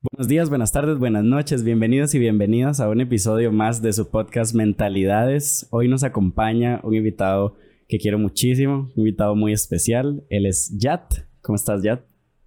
Buenos días, buenas tardes, buenas noches, bienvenidos y bienvenidas a un episodio más de su podcast Mentalidades. Hoy nos acompaña un invitado que quiero muchísimo, un invitado muy especial. Él es Yat. ¿Cómo estás, Yat?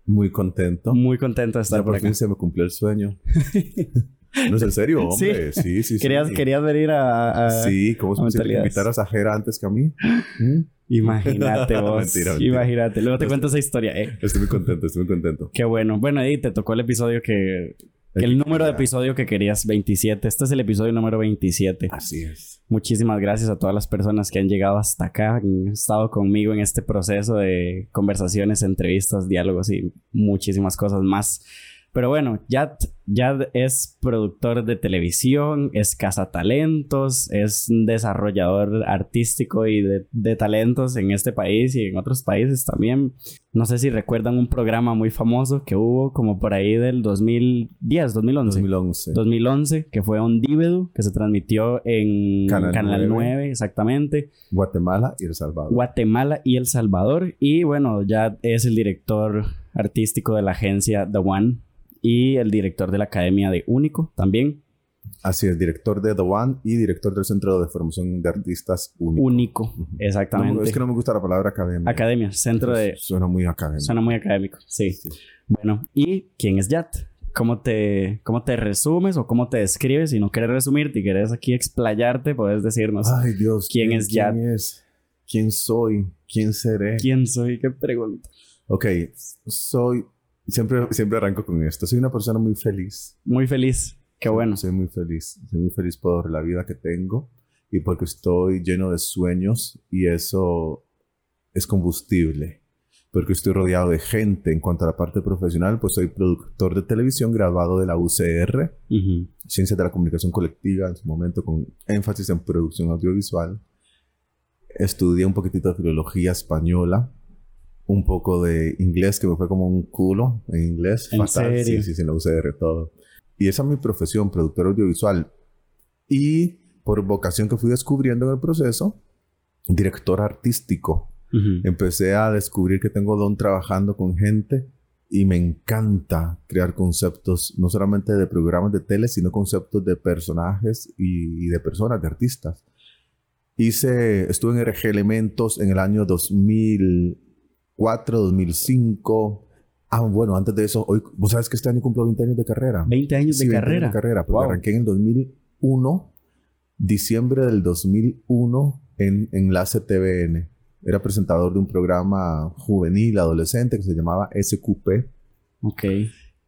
Muy contento. Muy contento de estar ya por, por fin se me cumplió el sueño. no es en serio, hombre. Sí, sí, sí. ¿Querías, ¿Querías venir a, a Sí, ¿cómo se me invitar a Sajera antes que a mí? ¿Mm? Imagínate vos. mentira, mentira. Imagínate. Luego te cuento esa historia. Eh. Estoy muy contento, estoy muy contento. Qué bueno. Bueno, ahí te tocó el episodio que... que el número de episodio que querías, 27. Este es el episodio número 27. Así es. Muchísimas gracias a todas las personas que han llegado hasta acá, han estado conmigo en este proceso de conversaciones, entrevistas, diálogos y muchísimas cosas más. Pero bueno, Yad, Yad es productor de televisión, es cazatalentos, es un desarrollador artístico y de, de, talentos en este país y en otros países también. No sé si recuerdan un programa muy famoso que hubo como por ahí del 2010, 2011. 2011. 2011, que fue un Dívedo que se transmitió en Canal, Canal 9. 9, exactamente. Guatemala y El Salvador. Guatemala y El Salvador. Y bueno, Yad es el director artístico de la agencia The One y el director de la Academia de Único también. Así es, director de The One y director del Centro de Formación de Artistas Único. Único, exactamente. No, es que no me gusta la palabra academia. Academia, centro de... Suena muy académico. Suena muy académico, sí. sí. Bueno, ¿y quién es Yat? ¿Cómo te, ¿Cómo te resumes o cómo te describes? Si no quieres resumirte y quieres aquí explayarte, puedes decirnos Ay, Dios, quién, ¿quién es Yat. ¿Quién es? ¿Quién soy? ¿Quién seré? ¿Quién soy? ¿Qué pregunta? Ok, soy Siempre, siempre arranco con esto. Soy una persona muy feliz. Muy feliz. Qué soy, bueno. Soy muy feliz. Soy muy feliz por la vida que tengo y porque estoy lleno de sueños y eso es combustible. Porque estoy rodeado de gente. En cuanto a la parte profesional, pues soy productor de televisión graduado de la UCR, uh -huh. Ciencias de la Comunicación Colectiva, en su momento con énfasis en producción audiovisual. Estudié un poquitito de filología española un poco de inglés que me fue como un culo en inglés. ¿En fatal. serio? Sí, sí, sin la UCR todo. Y esa es mi profesión, productor audiovisual. Y por vocación que fui descubriendo en el proceso, director artístico. Uh -huh. Empecé a descubrir que tengo don trabajando con gente y me encanta crear conceptos, no solamente de programas de tele, sino conceptos de personajes y, y de personas, de artistas. Hice, estuve en RG Elementos en el año 2000. 2004, 2005. Ah, bueno, antes de eso, hoy, vos sabes que este año cumplo 20 años de carrera. 20 años sí, de 20 carrera. Años de carrera, porque wow. arranqué en el 2001, diciembre del 2001, en Enlace TVN. Era presentador de un programa juvenil, adolescente, que se llamaba SQP. Ok.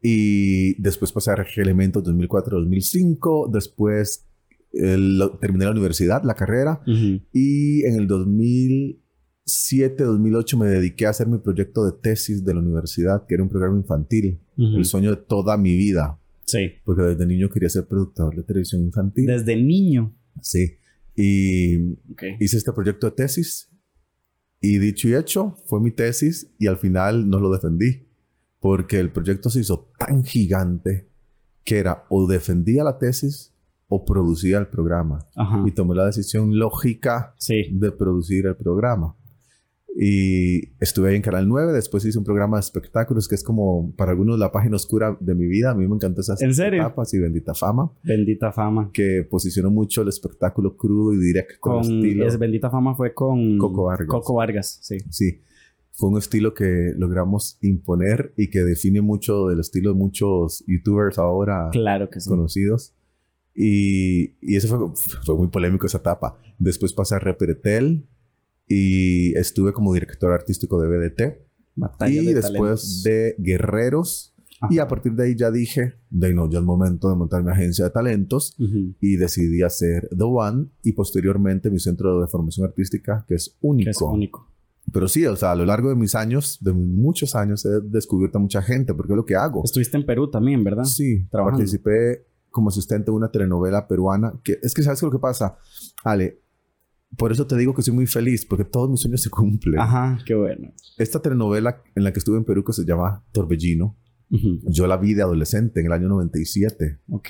Y después pasé a Elementos 2004-2005. Después el, terminé la universidad, la carrera. Uh -huh. Y en el 2000 2007-2008 me dediqué a hacer mi proyecto de tesis de la universidad, que era un programa infantil. Uh -huh. El sueño de toda mi vida. Sí. Porque desde niño quería ser productor de televisión infantil. Desde niño. Sí. Y okay. hice este proyecto de tesis. Y dicho y hecho, fue mi tesis y al final no lo defendí. Porque el proyecto se hizo tan gigante que era o defendía la tesis o producía el programa. Ajá. Y tomé la decisión lógica sí. de producir el programa. Y estuve ahí en Canal 9. Después hice un programa de espectáculos que es como para algunos la página oscura de mi vida. A mí me encantó esas ¿En serio? etapas y Bendita Fama. Bendita Fama. Que posicionó mucho el espectáculo crudo y directo. Con, estilo. Es Bendita Fama fue con Coco Vargas. Coco Vargas, sí. Sí. Fue un estilo que logramos imponer y que define mucho del estilo de muchos youtubers ahora claro que sí. conocidos. Y, y eso fue, fue muy polémico esa etapa. Después pasé a Repretel y estuve como director artístico de BDT. Batalla y de después talentos. de Guerreros. Ajá. Y a partir de ahí ya dije, de no, ya es momento de montar mi agencia de talentos. Uh -huh. Y decidí hacer The One y posteriormente mi centro de formación artística, que es único. Que es único. Pero sí, o sea, a lo largo de mis años, de muchos años, he descubierto a mucha gente, porque es lo que hago. Estuviste en Perú también, ¿verdad? Sí, Trabajando. participé como asistente de una telenovela peruana, que es que sabes qué lo que pasa, Ale, por eso te digo que soy muy feliz, porque todos mis sueños se cumplen. Ajá, qué bueno. Esta telenovela en la que estuve en Perú, que se llama Torbellino, uh -huh. yo la vi de adolescente en el año 97. Ok.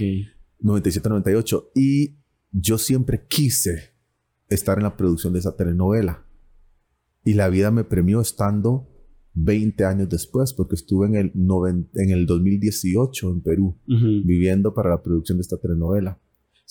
97-98. Y yo siempre quise estar en la producción de esa telenovela. Y la vida me premió estando 20 años después, porque estuve en el, en el 2018 en Perú, viviendo para la producción de esta telenovela.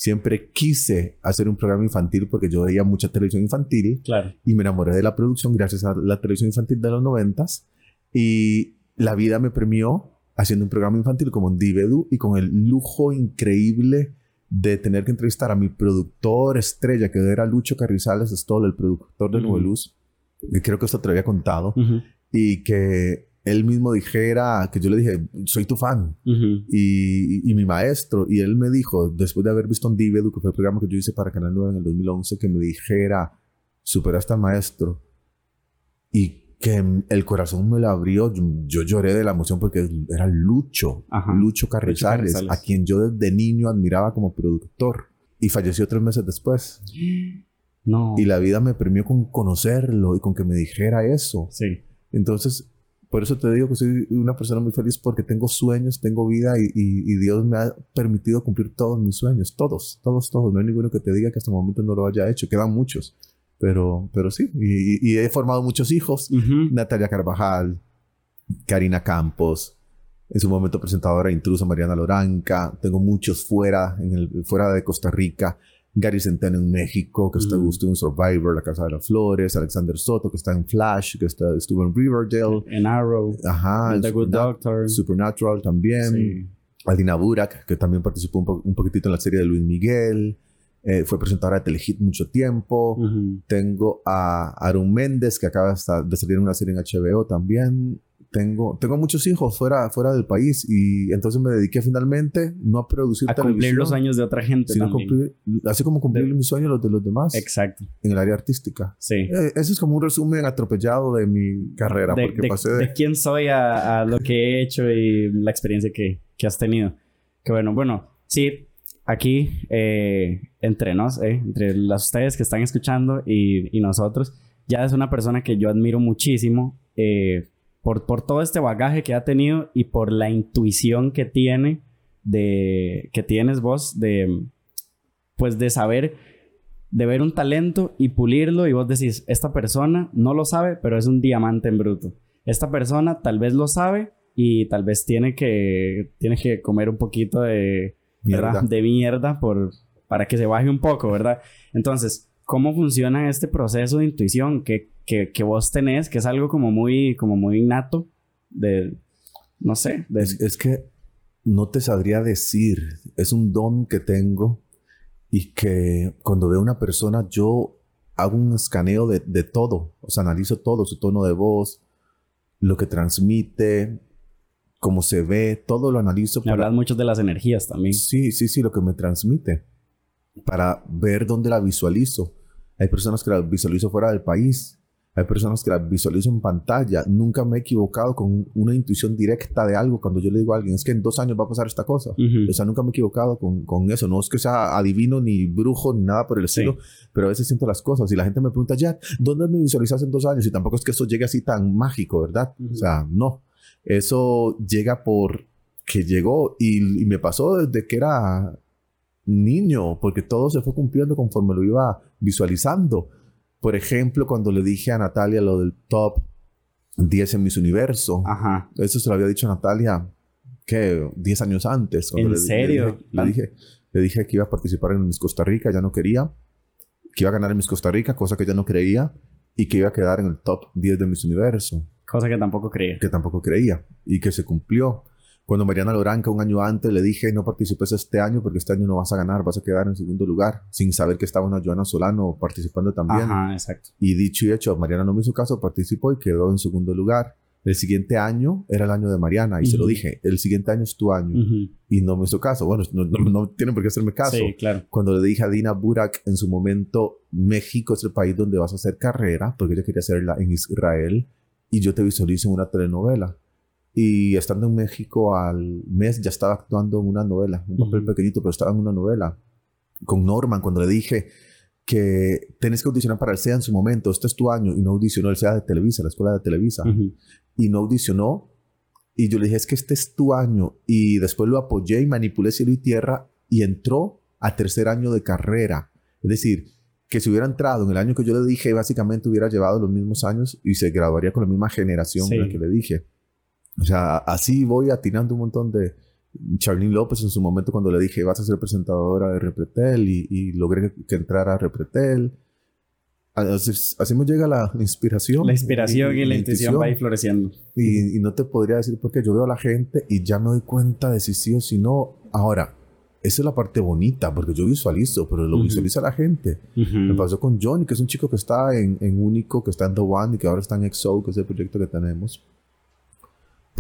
Siempre quise hacer un programa infantil porque yo veía mucha televisión infantil claro. y me enamoré de la producción gracias a la televisión infantil de los noventas. Y la vida me premió haciendo un programa infantil como en Divedu y con el lujo increíble de tener que entrevistar a mi productor estrella, que era Lucho Carrizales Stoll, el productor de uh Luz, que creo que esto te lo había contado, y que él mismo dijera que yo le dije, soy tu fan y, y, mi maestro. Y él me dijo, después de haber visto en Divedu, que fue el programa que yo hice para Canal 9 en el 2011, que me dijera, superaste al maestro. Y que el corazón me lo abrió. Yo, lloré de la emoción porque era Lucho, Lucho Carrizales, a quien yo desde niño admiraba como productor. Y falleció tres meses después. No. Y la vida me premió con conocerlo y con que me dijera eso. Sí. Entonces, por eso te digo que soy una persona muy feliz porque tengo sueños, tengo vida y, y, Dios me ha permitido cumplir todos mis sueños. Todos, todos, todos. No hay ninguno que te diga que hasta el momento no lo haya hecho. Quedan muchos. Pero, pero sí, y, he formado muchos hijos. Natalia Carvajal, Karina Campos, en su momento presentadora intrusa Mariana Loranca. Tengo muchos fuera, en el, fuera de Costa Rica. Gary Centeno en México, que está, estuvo en Survivor, La Casa de las Flores. Alexander Soto, que está en Flash, que está, estuvo en Riverdale. En Arrow. Ajá. The Good Doctor. Supernatural también. Sí. Aldina Burak, que también participó un, un poquitito en la serie de Luis Miguel. Eh, fue presentadora de Telehit mucho tiempo. Tengo a Arun Méndez, que acaba de salir en una serie en HBO también. Tengo, tengo muchos hijos fuera, fuera del país y entonces me dediqué finalmente no a producir a cumplir los sueños de otra gente sino cumplir, así como cumplir mis sueños los de los demás. Exacto. En el área artística. Sí. Eh, eso es como un resumen atropellado de mi carrera de, porque pasé de... quién soy a, a, lo que he hecho y la experiencia que, que has tenido. Que bueno bueno sí aquí, eh, entre nos, eh, entre las ustedes que están escuchando y, y, nosotros, ya es una persona que yo admiro muchísimo eh, por, por todo este bagaje que ha tenido y por la intuición que tiene de que tienes vos de pues de saber de ver un talento y pulirlo y vos decís esta persona no lo sabe pero es un diamante en bruto. Esta persona tal vez lo sabe y tal vez tiene que tiene que comer un poquito de de mierda por, para que se baje un poco, ¿verdad? Entonces, ¿cómo funciona este proceso de intuición que, que, que vos tenés, que es algo como muy, como muy innato de, no sé, es, que no te sabría decir, es un don que tengo y que cuando veo a una persona yo hago un escaneo de, de todo, o sea, analizo todo, su tono de voz, lo que transmite, cómo se ve, todo lo analizo. Me hablas mucho de las energías también. Sí, sí, sí, lo que me transmite. Para ver dónde la visualizo. Hay personas que la visualizo fuera del país. Hay personas que la visualizo en pantalla. Nunca me he equivocado con una intuición directa de algo cuando yo le digo a alguien, es que en dos años va a pasar esta cosa. O sea, nunca me he equivocado con, con, eso. No es que sea adivino, ni brujo, ni nada por el estilo, pero a veces siento las cosas. Y la gente me pregunta, ya, ¿dónde me visualizas en dos años? Y tampoco es que eso llegue así tan mágico, ¿verdad? O sea, no. Eso llega por que llegó y, me pasó desde que era niño, porque todo se fue cumpliendo conforme lo iba visualizando. Por ejemplo, cuando le dije a Natalia lo del top 10 en Miss Universo, Ajá. eso se lo había dicho a Natalia, ¿qué? 10 años antes. ¿En serio? Le dije, le dije, que iba a participar en Miss Costa Rica, ya no quería, que iba a ganar en Miss Costa Rica, cosa que ya no creía, y que iba a quedar en el top 10 de Miss Universo. Cosa que tampoco creía. Que tampoco creía y que se cumplió. Cuando Mariana Loranca un año antes le dije no participes este año porque este año no vas a ganar, vas a quedar en segundo lugar, sin saber que estaba una Joana Solano participando también. Ajá, exacto. Y dicho y hecho, Mariana no me hizo caso, participó y quedó en segundo lugar. El siguiente año era el año de Mariana y se lo dije, el siguiente año es tu año. Y no me hizo caso. Bueno, no, no, tienen por qué hacerme caso. Sí, claro. Cuando le dije a Dina Burak en su momento, México es el país donde vas a hacer carrera, porque ella quería hacerla en Israel y yo te visualizo en una telenovela. Y estando en México al mes ya estaba actuando en una novela, un papel pequeñito, pero estaba en una novela. Con Norman, cuando le dije que tenés que audicionar para el SEA en su momento, este es tu año, y no audicionó el SEA de Televisa, la escuela de Televisa, y no audicionó. Y yo le dije, es que este es tu año. Y después lo apoyé y manipulé cielo y tierra y entró a tercer año de carrera. Es decir, que si hubiera entrado en el año que yo le dije, básicamente hubiera llevado los mismos años y se graduaría con la misma generación en la que le dije. O sea, así voy atinando un montón de... Charlene López en su momento cuando le dije vas a ser presentadora de Repretel y, logré que, entrara a Repretel. Así, así, me llega la, inspiración. La inspiración y, la intuición va ahí floreciendo. Y, y, no te podría decir por qué yo veo a la gente y ya me doy cuenta de si sí o si no. Ahora, esa es la parte bonita, porque yo visualizo, pero lo visualiza la gente. Me pasó con Johnny, que es un chico que está en, en Único, que está en The One y que ahora está en XO, que es el proyecto que tenemos.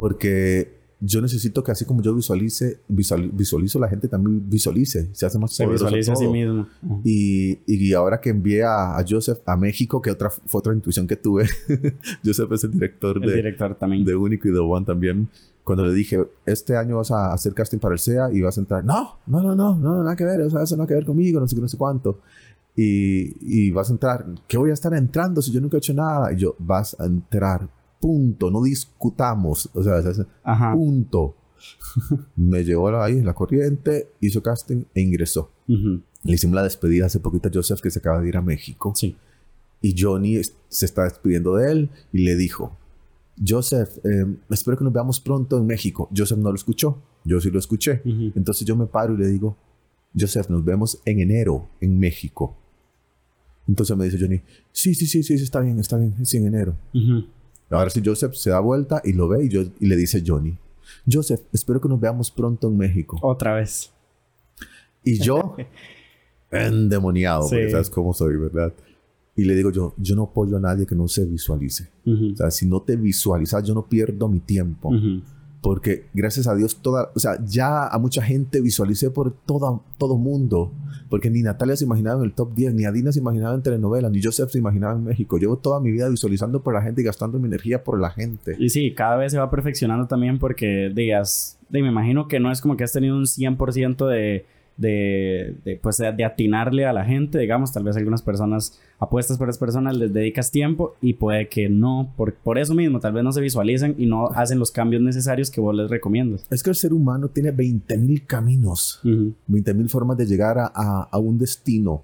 Porque yo necesito que así como yo visualice, visualizo la gente también visualice, se hace más Se visualiza a sí mismo. y, y, ahora que envié a, Joseph a México, que otra, fue otra intuición que tuve, Joseph es el director, el de, director también. de Único y The One también cuando le dije, este año vas a hacer casting para el SEA y vas a entrar, no, no, no, no, no, nada que ver, o sea, eso no que ver conmigo, no sé qué, no sé cuánto. Y, y vas a entrar, ¿qué voy a estar entrando si yo nunca he hecho nada? Y yo, vas a entrar, punto, no discutamos, o sea, punto. Me llevó ahí en la corriente, hizo casting e ingresó. Le hicimos la despedida hace poquito a Joseph que se acaba de ir a México. Sí. Y Johnny se está despidiendo de él y le dijo, Joseph, eh, espero que nos veamos pronto en México. Joseph no lo escuchó, yo sí lo escuché. Entonces yo me paro y le digo, Joseph, nos vemos en enero en México. Entonces me dice Johnny, sí, sí, sí, sí, está bien, está bien, sí, en enero. Ahora sí, Joseph se da vuelta y lo ve y, yo, y le dice Johnny, Joseph, espero que nos veamos pronto en México. Otra vez. Y yo, endemoniado, porque sabes cómo soy, ¿verdad? Y le digo yo, yo no apoyo a nadie que no se visualice. O sea, si no te visualizas, yo no pierdo mi tiempo. Porque gracias a Dios, toda, o sea, ya a mucha gente visualicé por todo, todo mundo. Porque ni Natalia se imaginaba en el top 10, ni Adina se imaginaba en telenovelas, ni Joseph se imaginaba en México. Llevo toda mi vida visualizando por la gente y gastando mi energía por la gente. Y sí, cada vez se va perfeccionando también porque digas, me imagino que no es como que has tenido un 100% de de, de, pues, de atinarle a la gente, digamos, tal vez algunas personas apuestas por las personas les dedicas tiempo y puede que no, por, por eso mismo, tal vez no se visualizan y no hacen los cambios necesarios que vos les recomiendas. Es que el ser humano tiene 20.000 caminos, 20.000 formas de llegar a, a, un destino,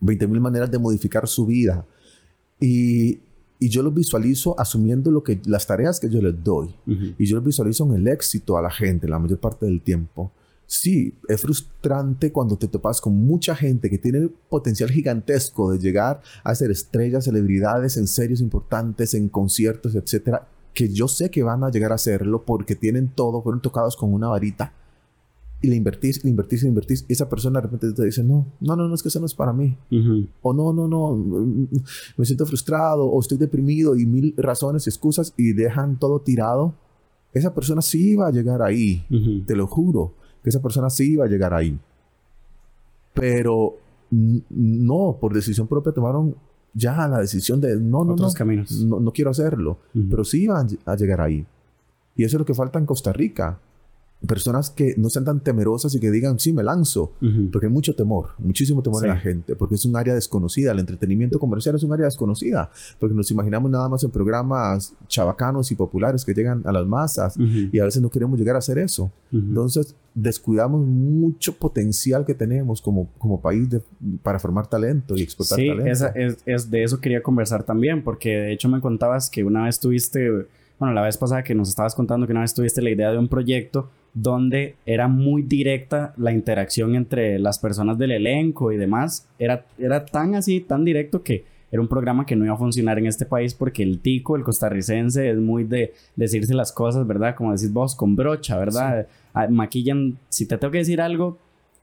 20.000 maneras de modificar su vida. Y, y yo los visualizo asumiendo lo que, las tareas que yo les doy. Y yo los visualizo en el éxito a la gente la mayor parte del tiempo. Sí, es frustrante cuando te topas con mucha gente que tiene potencial gigantesco de llegar a ser estrellas, celebridades en series importantes, en conciertos, etcétera, que yo sé que van a llegar a hacerlo porque tienen todo, fueron tocados con una varita. Y le invertís, le invertís, le invertís. Y esa persona de repente te dice, no, no, no, no, es que eso no es para mí. O no, no, no, me siento frustrado o estoy deprimido y mil razones y excusas y dejan todo tirado. Esa persona sí va a llegar ahí, te lo juro que esa persona sí iba a llegar ahí. Pero no, por decisión propia tomaron ya la decisión de no, no, no, caminos. no, no quiero hacerlo, pero sí iban a llegar ahí. Y eso es lo que falta en Costa Rica personas que no sean tan temerosas y que digan, sí, me lanzo, porque hay mucho temor, muchísimo temor en la gente, porque es un área desconocida, el entretenimiento comercial es un área desconocida, porque nos imaginamos nada más en programas chabacanos y populares que llegan a las masas y a veces no queremos llegar a hacer eso. Entonces, descuidamos mucho potencial que tenemos como, como país para formar talento y explotar talento. Sí, es, es, de eso quería conversar también, porque de hecho me contabas que una vez tuviste, bueno, la vez pasada que nos estabas contando que una vez tuviste la idea de un proyecto donde era muy directa la interacción entre las personas del elenco y demás. Era, era tan así, tan directo que era un programa que no iba a funcionar en este país porque el tico, el costarricense, es muy de decirse las cosas, ¿verdad? Como decís vos, con brocha, ¿verdad? Ah, maquillan, si te tengo que decir algo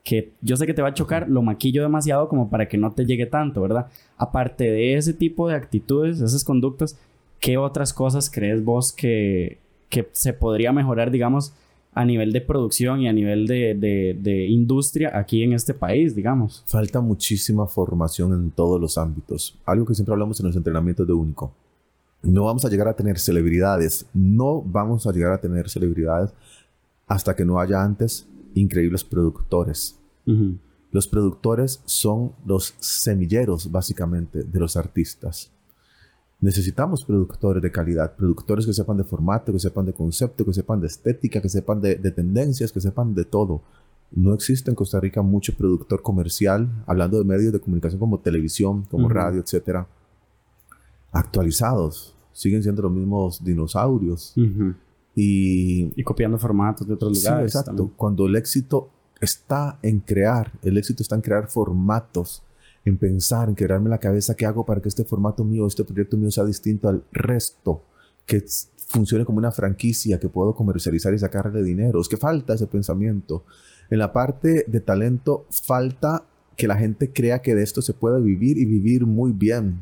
que yo sé que te va a chocar, lo maquillo demasiado como para que no te llegue tanto, ¿verdad? Aparte de ese tipo de actitudes, esas conductas, ¿qué otras cosas crees vos que, que se podría mejorar, digamos, a nivel de producción y a nivel de, industria aquí en este país, digamos. Falta muchísima formación en todos los ámbitos. Algo que siempre hablamos en los entrenamientos de Único. No vamos a llegar a tener celebridades, no vamos a llegar a tener celebridades hasta que no haya antes increíbles productores. Los productores son los semilleros, básicamente, de los artistas. Necesitamos productores de calidad, productores que sepan de formato, que sepan de concepto, que sepan de estética, que sepan de, tendencias, que sepan de todo. no existe en Costa Rica mucho productor comercial, hablando de medios de comunicación como televisión, como radio, etcétera, actualizados. Siguen siendo los mismos dinosaurios. y, y copiando formatos de otros lugares. Sí, exacto. Cuando el éxito está en crear, el éxito está en crear formatos, en pensar, en quedarme en la cabeza qué hago para que este formato mío, este proyecto mío sea distinto al resto, que funcione como una franquicia que puedo comercializar y sacarle dinero. Es que falta ese pensamiento. En la parte de talento falta que la gente crea que de esto se puede vivir y vivir muy bien.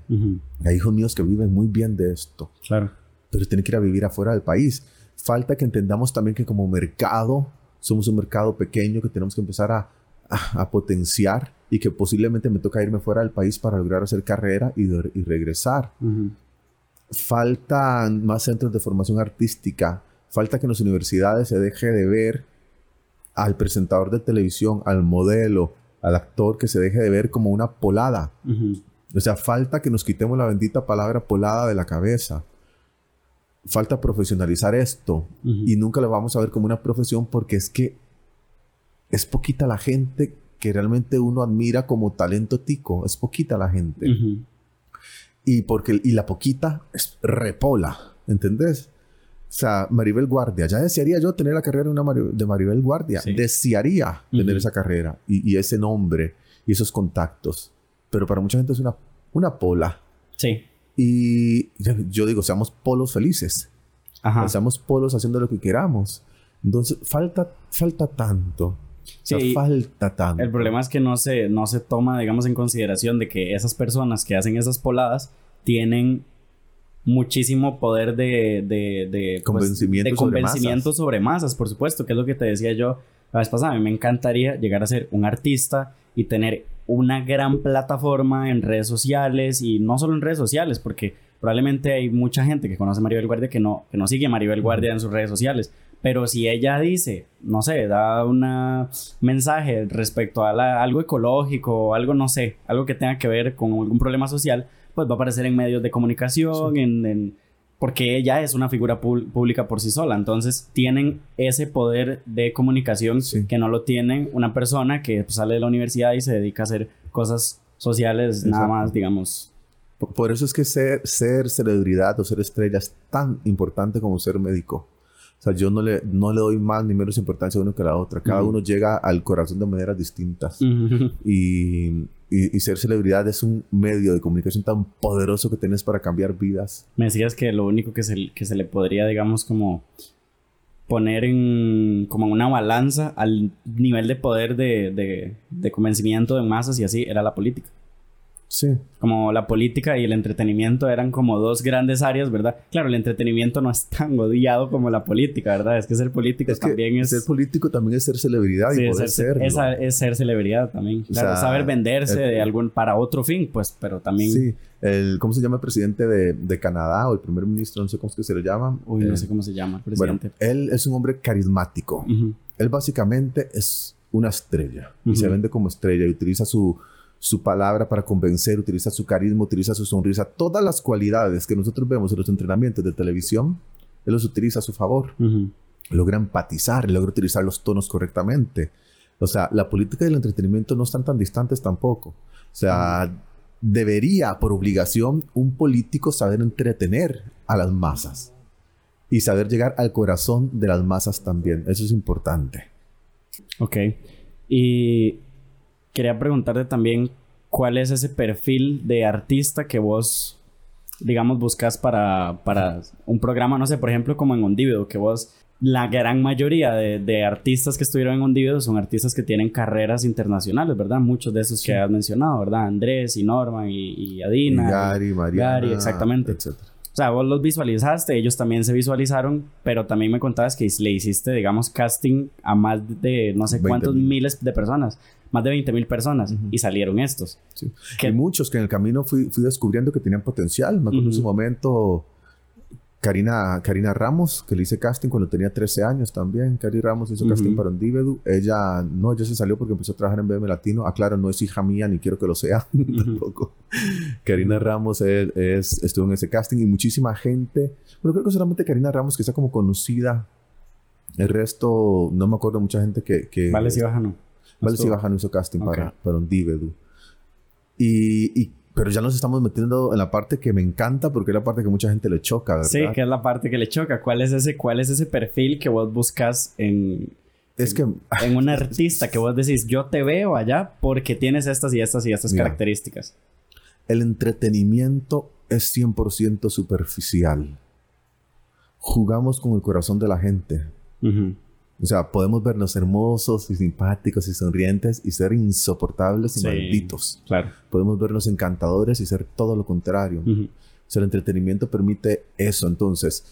Hay hijos míos que viven muy bien de esto. Claro. Pero tienen que ir a vivir afuera del país. Falta que entendamos también que como mercado somos un mercado pequeño que tenemos que empezar a, a, potenciar y que posiblemente me toca irme fuera del país para lograr hacer carrera y, y regresar. Faltan más centros de formación artística. Falta que en las universidades se deje de ver al presentador de televisión, al modelo, al actor, que se deje de ver como una polada. O sea, falta que nos quitemos la bendita palabra polada de la cabeza. Falta profesionalizar esto y nunca lo vamos a ver como una profesión porque es que es poquita la gente que realmente uno admira como talento tico. Es poquita la gente. Y porque y la poquita es repola, ¿entendés? O sea, Maribel Guardia, ya desearía yo tener la carrera de, Maribel Guardia. Desearía tener esa carrera y, ese nombre y esos contactos. Pero para mucha gente es una, una pola. Sí. Y yo, digo, seamos polos felices. Ajá. seamos polos haciendo lo que queramos. Entonces, falta, falta tanto. Sí, falta tanto. El problema es que no se, no se toma, digamos, en consideración de que esas personas que hacen esas poladas tienen muchísimo poder de, de, de, pues, convencimiento, convencimiento sobre, masas. por supuesto, que es lo que te decía yo la vez pasada. A mí me encantaría llegar a ser un artista y tener una gran plataforma en redes sociales y no solo en redes sociales, porque probablemente hay mucha gente que conoce a Maribel Guardia que no, que no sigue a Maribel Guardia en sus redes sociales. Pero si ella dice, no sé, da un mensaje respecto a algo ecológico, algo, no sé, algo que tenga que ver con algún problema social, pues va a aparecer en medios de comunicación, en, porque ella es una figura pública por sí sola. Entonces tienen ese poder de comunicación que no lo tienen una persona que pues, sale de la universidad y se dedica a hacer cosas sociales nada más, digamos. Por, eso es que ser, ser celebridad o ser estrella es tan importante como ser médico. O sea, yo no le, no le doy más ni menos importancia a uno que a la otra. Cada uno llega al corazón de maneras distintas. y, y, ser celebridad es un medio de comunicación tan poderoso que tienes para cambiar vidas. Me decías que lo único que se, que se le podría, digamos, como poner en como una balanza al nivel de poder de, de, de convencimiento de masas y así era la política. Sí. Como la política y el entretenimiento eran como dos grandes áreas, ¿verdad? Claro, el entretenimiento no es tan odiado como la política, ¿verdad? Es que ser político también es... Ser político también es ser celebridad y poder ser, Es, ser celebridad también. Claro, saber venderse de algún, para otro fin, pues, pero también... Sí. El, ¿Cómo se llama el presidente de, de, Canadá o el primer ministro? No sé cómo es que se le llama. Uy, no sé cómo se llama el presidente. él es un hombre carismático. Él básicamente es una estrella. Y se vende como estrella y utiliza su su palabra para convencer, utiliza su carisma, utiliza su sonrisa, todas las cualidades que nosotros vemos en los entrenamientos de televisión, él los utiliza a su favor. Logra empatizar, logra utilizar los tonos correctamente. O sea, la política y el entretenimiento no están tan distantes tampoco. O sea, debería, por obligación, un político saber entretener a las masas y saber llegar al corazón de las masas también. Eso es importante. Ok. Y quería preguntarte también cuál es ese perfil de artista que vos, digamos, buscas para, para un programa, no sé, por ejemplo, como en Ondivido, que vos, la gran mayoría de, artistas que estuvieron en Ondivido son artistas que tienen carreras internacionales, ¿verdad? Muchos de esos que has mencionado, ¿verdad? Andrés y Norman y, Adina. Y Gary, Mariana. Gary, exactamente. Etcétera. O sea, vos los visualizaste, ellos también se visualizaron, pero también me contabas que le hiciste, digamos, casting a más de no sé cuántos miles de personas más de 20 mil personas y salieron estos. Sí. Que... muchos que en el camino fui, fui descubriendo que tenían potencial. Me acuerdo en su momento Karina, Karina Ramos, que le hice casting cuando tenía 13 años también. Karina Ramos hizo casting para Ondivedu. Ella, no, ella se salió porque empezó a trabajar en BM Latino. Ah, claro, no es hija mía ni quiero que lo sea tampoco. Karina Ramos es, estuvo en ese casting y muchísima gente. Pero creo que solamente Karina Ramos, que está como conocida El resto, no me acuerdo mucha gente que... que Vale, si baja no. Vale, si baja no hizo casting para, para un Divedu. Y, y, pero ya nos estamos metiendo en la parte que me encanta porque es la parte que mucha gente le choca, ¿verdad? Sí, que es la parte que le choca. ¿Cuál es ese, cuál es ese perfil que vos buscas en, es que... en un artista que vos decís, yo te veo allá porque tienes estas y estas y estas Mira, características? El entretenimiento es 100% superficial. Jugamos con el corazón de la gente. Uh-huh. O sea, podemos vernos hermosos y simpáticos y sonrientes y ser insoportables y Sí, malditos. Claro. Podemos vernos encantadores y ser todo lo contrario. Ujú. O sea, el entretenimiento permite eso. Entonces,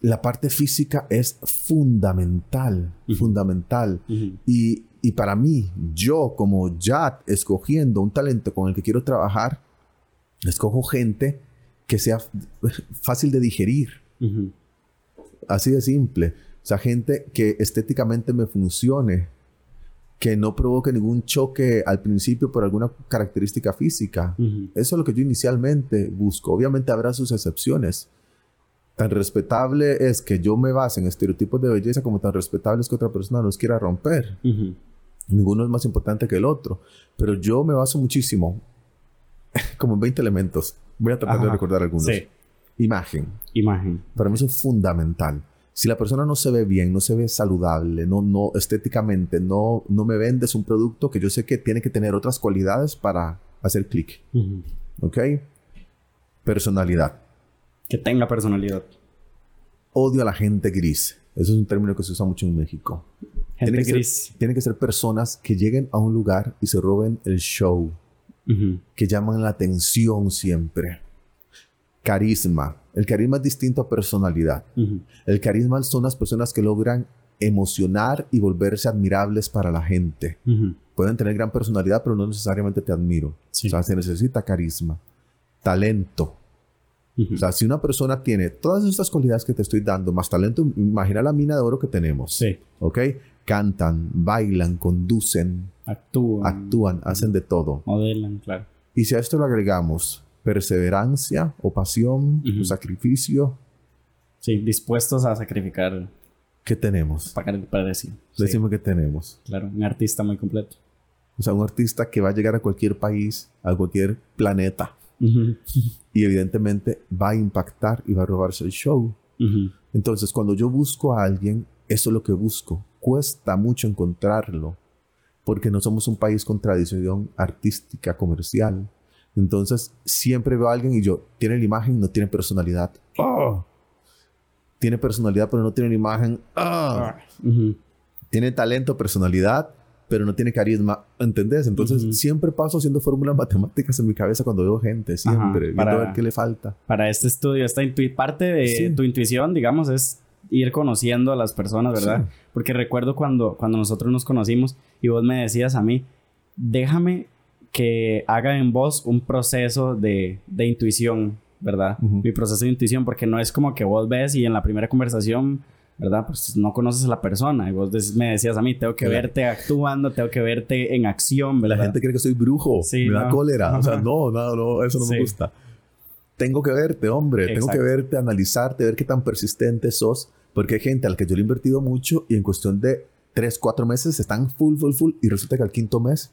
la parte física es fundamental, Ujú. fundamental. Ujú. Y, y para mí, yo como ya escogiendo un talento con el que quiero trabajar, escojo gente que sea fácil de digerir. Así de simple. O sea, gente que estéticamente me funcione, que no provoque ningún choque al principio por alguna característica física. Ujú. Eso es lo que yo inicialmente busco. Obviamente habrá sus excepciones. Tan respetable es que yo me base en estereotipos de belleza como tan respetable es que otra persona los quiera romper. Ujú. Ninguno es más importante que el otro. Pero yo me baso muchísimo, como en 20 elementos. Voy a tratar de Ajá. recordar algunos. Sí. Imagen. Imagen. Para mí eso es fundamental. Si la persona no se ve bien, no se ve saludable, no, no estéticamente, no, no me vendes un producto que yo sé que tiene que tener otras cualidades para hacer clic. ¿Ok? Personalidad. Que tenga personalidad. Odio a la gente gris. Eso es un término que se usa mucho en México. Gente que, gris. Ser, tienen que ser personas que lleguen a un lugar y se roben el show, que llaman la atención siempre. Carisma. El carisma es distinto a personalidad. El carisma son las personas que logran emocionar y volverse admirables para la gente. Pueden tener gran personalidad, pero no necesariamente te admiro. Sí. O sea, se necesita carisma. Talento. O sea, si una persona tiene todas estas cualidades que te estoy dando, más talento, imagina la mina de oro que tenemos. Sí. ¿Ok? Cantan, bailan, conducen, Actúan. actúan, hacen de todo. Modelan, claro. Y si a esto le agregamos perseverancia o pasión Ujú. o sacrificio, Sí, dispuestos a sacrificar, ¿qué tenemos? el precio. Sí, Decime que tenemos. claro, un artista muy completo. O sea, un artista que va a llegar a cualquier país, a cualquier planeta. Y evidentemente va a impactar y va a robarse el show. Entonces, cuando yo busco a alguien, eso es lo que busco. Cuesta mucho encontrarlo. Porque no somos un país con tradición artística, comercial. Entonces, siempre veo a alguien y yo, tiene la imagen, no tiene personalidad. ¡Oh! Tiene personalidad, pero no tiene la imagen. ¡Ah! Tiene talento, personalidad, pero no tiene carisma. ¿Entendés? Entonces, siempre paso haciendo fórmulas matemáticas en mi cabeza cuando veo gente. Siempre. viendo para- a ver qué le falta. Para este estudio, esta parte de Sí. tu intuición, digamos, es ir conociendo a las personas, ¿verdad? Sí. Porque recuerdo cuando, cuando nosotros nos conocimos y vos me decías a mí, déjame que haga en vos un proceso de, de intuición, ¿verdad? Ujú. Mi proceso de intuición, porque no es como que vos ves y en la primera conversación, ¿verdad? Pues no conoces a la persona y vos des- me decías a mí, tengo que verte actuando, tengo que verte en acción, ¿verdad? La gente cree que soy brujo. Sí, me da no. cólera. O sea, no, no, no, eso no Sí. me gusta. Tengo que verte, hombre. Tengo Exacto. que verte, analizarte, ver qué tan persistente sos. Porque hay gente a la que yo le he invertido mucho y en cuestión de tres, cuatro meses están full, full, full. Y resulta que al quinto mes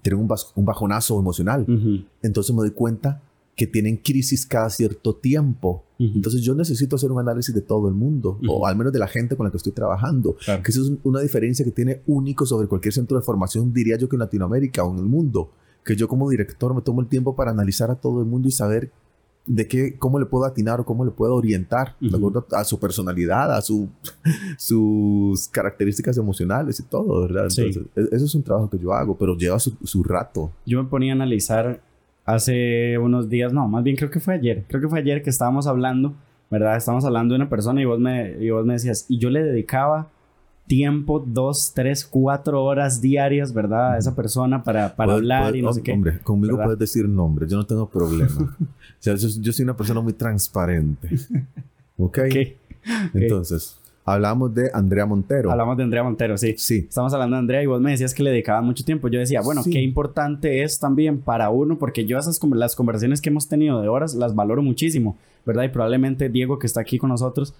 tienen un, bas- un bajonazo emocional. Entonces me doy cuenta que tienen crisis cada cierto tiempo. Entonces yo necesito hacer un análisis de todo el mundo, o al menos de la gente con la que estoy trabajando. Claro. Que eso es una diferencia que tiene único sobre cualquier centro de formación, diría yo que en Latinoamérica o en el mundo. Que yo como director me tomo el tiempo para analizar a todo el mundo y saber de qué, cómo le puedo atinar o cómo le puedo orientar de Ujú. acuerdo a su personalidad, a su, sus características emocionales y todo, ¿verdad? Entonces, e- eso es un trabajo que yo hago, pero lleva su, su rato. Yo me ponía a analizar hace unos días, no, más bien creo que fue ayer, creo que fue ayer que estábamos hablando, ¿verdad? Estábamos hablando de una persona y vos me, y vos me decías, y yo le dedicaba tiempo, dos, tres, cuatro horas diarias, ¿verdad? A esa persona para, para Puedes- hablar puedes- y no sé qué. Hombre, conmigo ¿verdad? puedes decir nombre, yo no tengo problema. o sea, yo, yo soy una persona muy transparente. ¿Ok? Ok. Entonces, hablamos de Andrea Montero. Hablamos de Andrea Montero, sí. Sí, Estamos hablando de Andrea y vos me decías que le dedicaba mucho tiempo. Yo decía, bueno, Sí. qué importante es también para uno, porque yo esas las conversaciones que hemos tenido de horas las valoro muchísimo, ¿verdad? Y probablemente Diego, que está aquí con nosotros,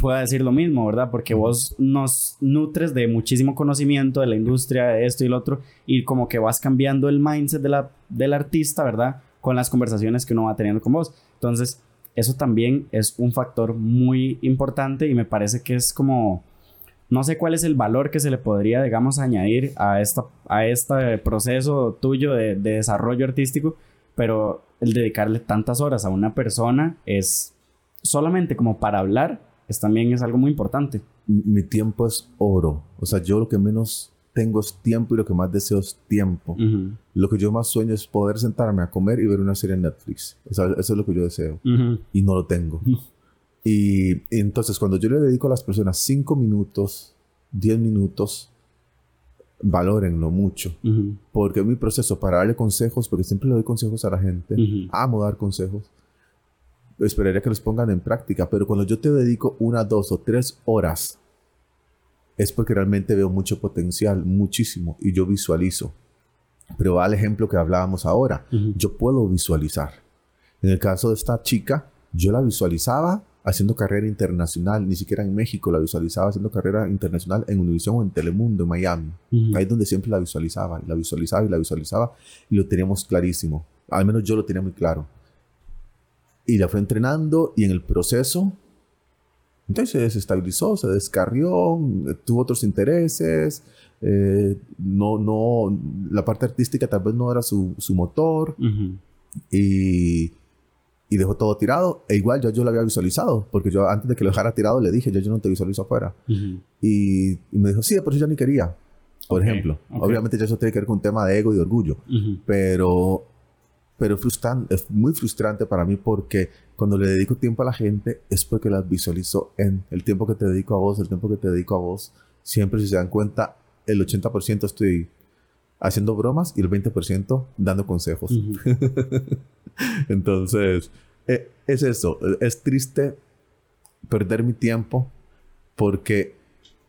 pueda decir lo mismo, ¿verdad? Porque vos nos nutres de muchísimo conocimiento de la industria, de esto y lo otro, y como que vas cambiando el mindset de la, del artista, ¿verdad? Con las conversaciones que uno va teniendo con vos. Entonces, eso también es un factor muy importante y me parece que es como, no sé cuál es el valor que se le podría, digamos, añadir a, esta, a este proceso tuyo de, de desarrollo artístico, pero el dedicarle tantas horas a una persona es solamente como para hablar es también es algo muy importante. Mi tiempo es oro. O sea, yo lo que menos tengo es tiempo y lo que más deseo es tiempo. Lo que yo más sueño es poder sentarme a comer y ver una serie en Netflix. O sea, eso es lo que yo deseo. Y no lo tengo. y, entonces, cuando yo le dedico a las personas cinco minutos, diez minutos, valórenlo mucho. Porque mi proceso para darle consejos, porque siempre le doy consejos a la gente. Amo dar consejos esperaría que los pongan en práctica, pero cuando yo te dedico una, dos o tres horas, es porque realmente veo mucho potencial, muchísimo, y yo visualizo. Pero al ejemplo que hablábamos ahora, yo puedo visualizar. En el caso de esta chica, yo la visualizaba haciendo carrera internacional, ni siquiera en México, la visualizaba haciendo carrera internacional en Univision o en Telemundo, en Miami. Ahí es donde siempre la visualizaba, la visualizaba y la visualizaba y lo teníamos clarísimo. Al menos yo lo tenía muy claro. Y la fue entrenando y en el proceso, entonces se desestabilizó, se descarrió, tuvo otros intereses, eh, no, no, la parte artística tal vez no era su, su motor y, y, dejó todo tirado. E igual ya yo lo había visualizado, porque yo antes de que lo dejara tirado le dije, ya yo no te visualizo afuera. y, me dijo, sí, por eso ya ni quería, por ejemplo. Obviamente ya eso tiene que ver con un tema de ego y de orgullo, pero pero es muy frustrante para mí porque cuando le dedico tiempo a la gente es porque las visualizo en el tiempo que te dedico a vos, el tiempo que te dedico a vos. Siempre, si se dan cuenta, el 80% estoy haciendo bromas y el 20% dando consejos. Entonces, e, es eso. Es triste perder mi tiempo porque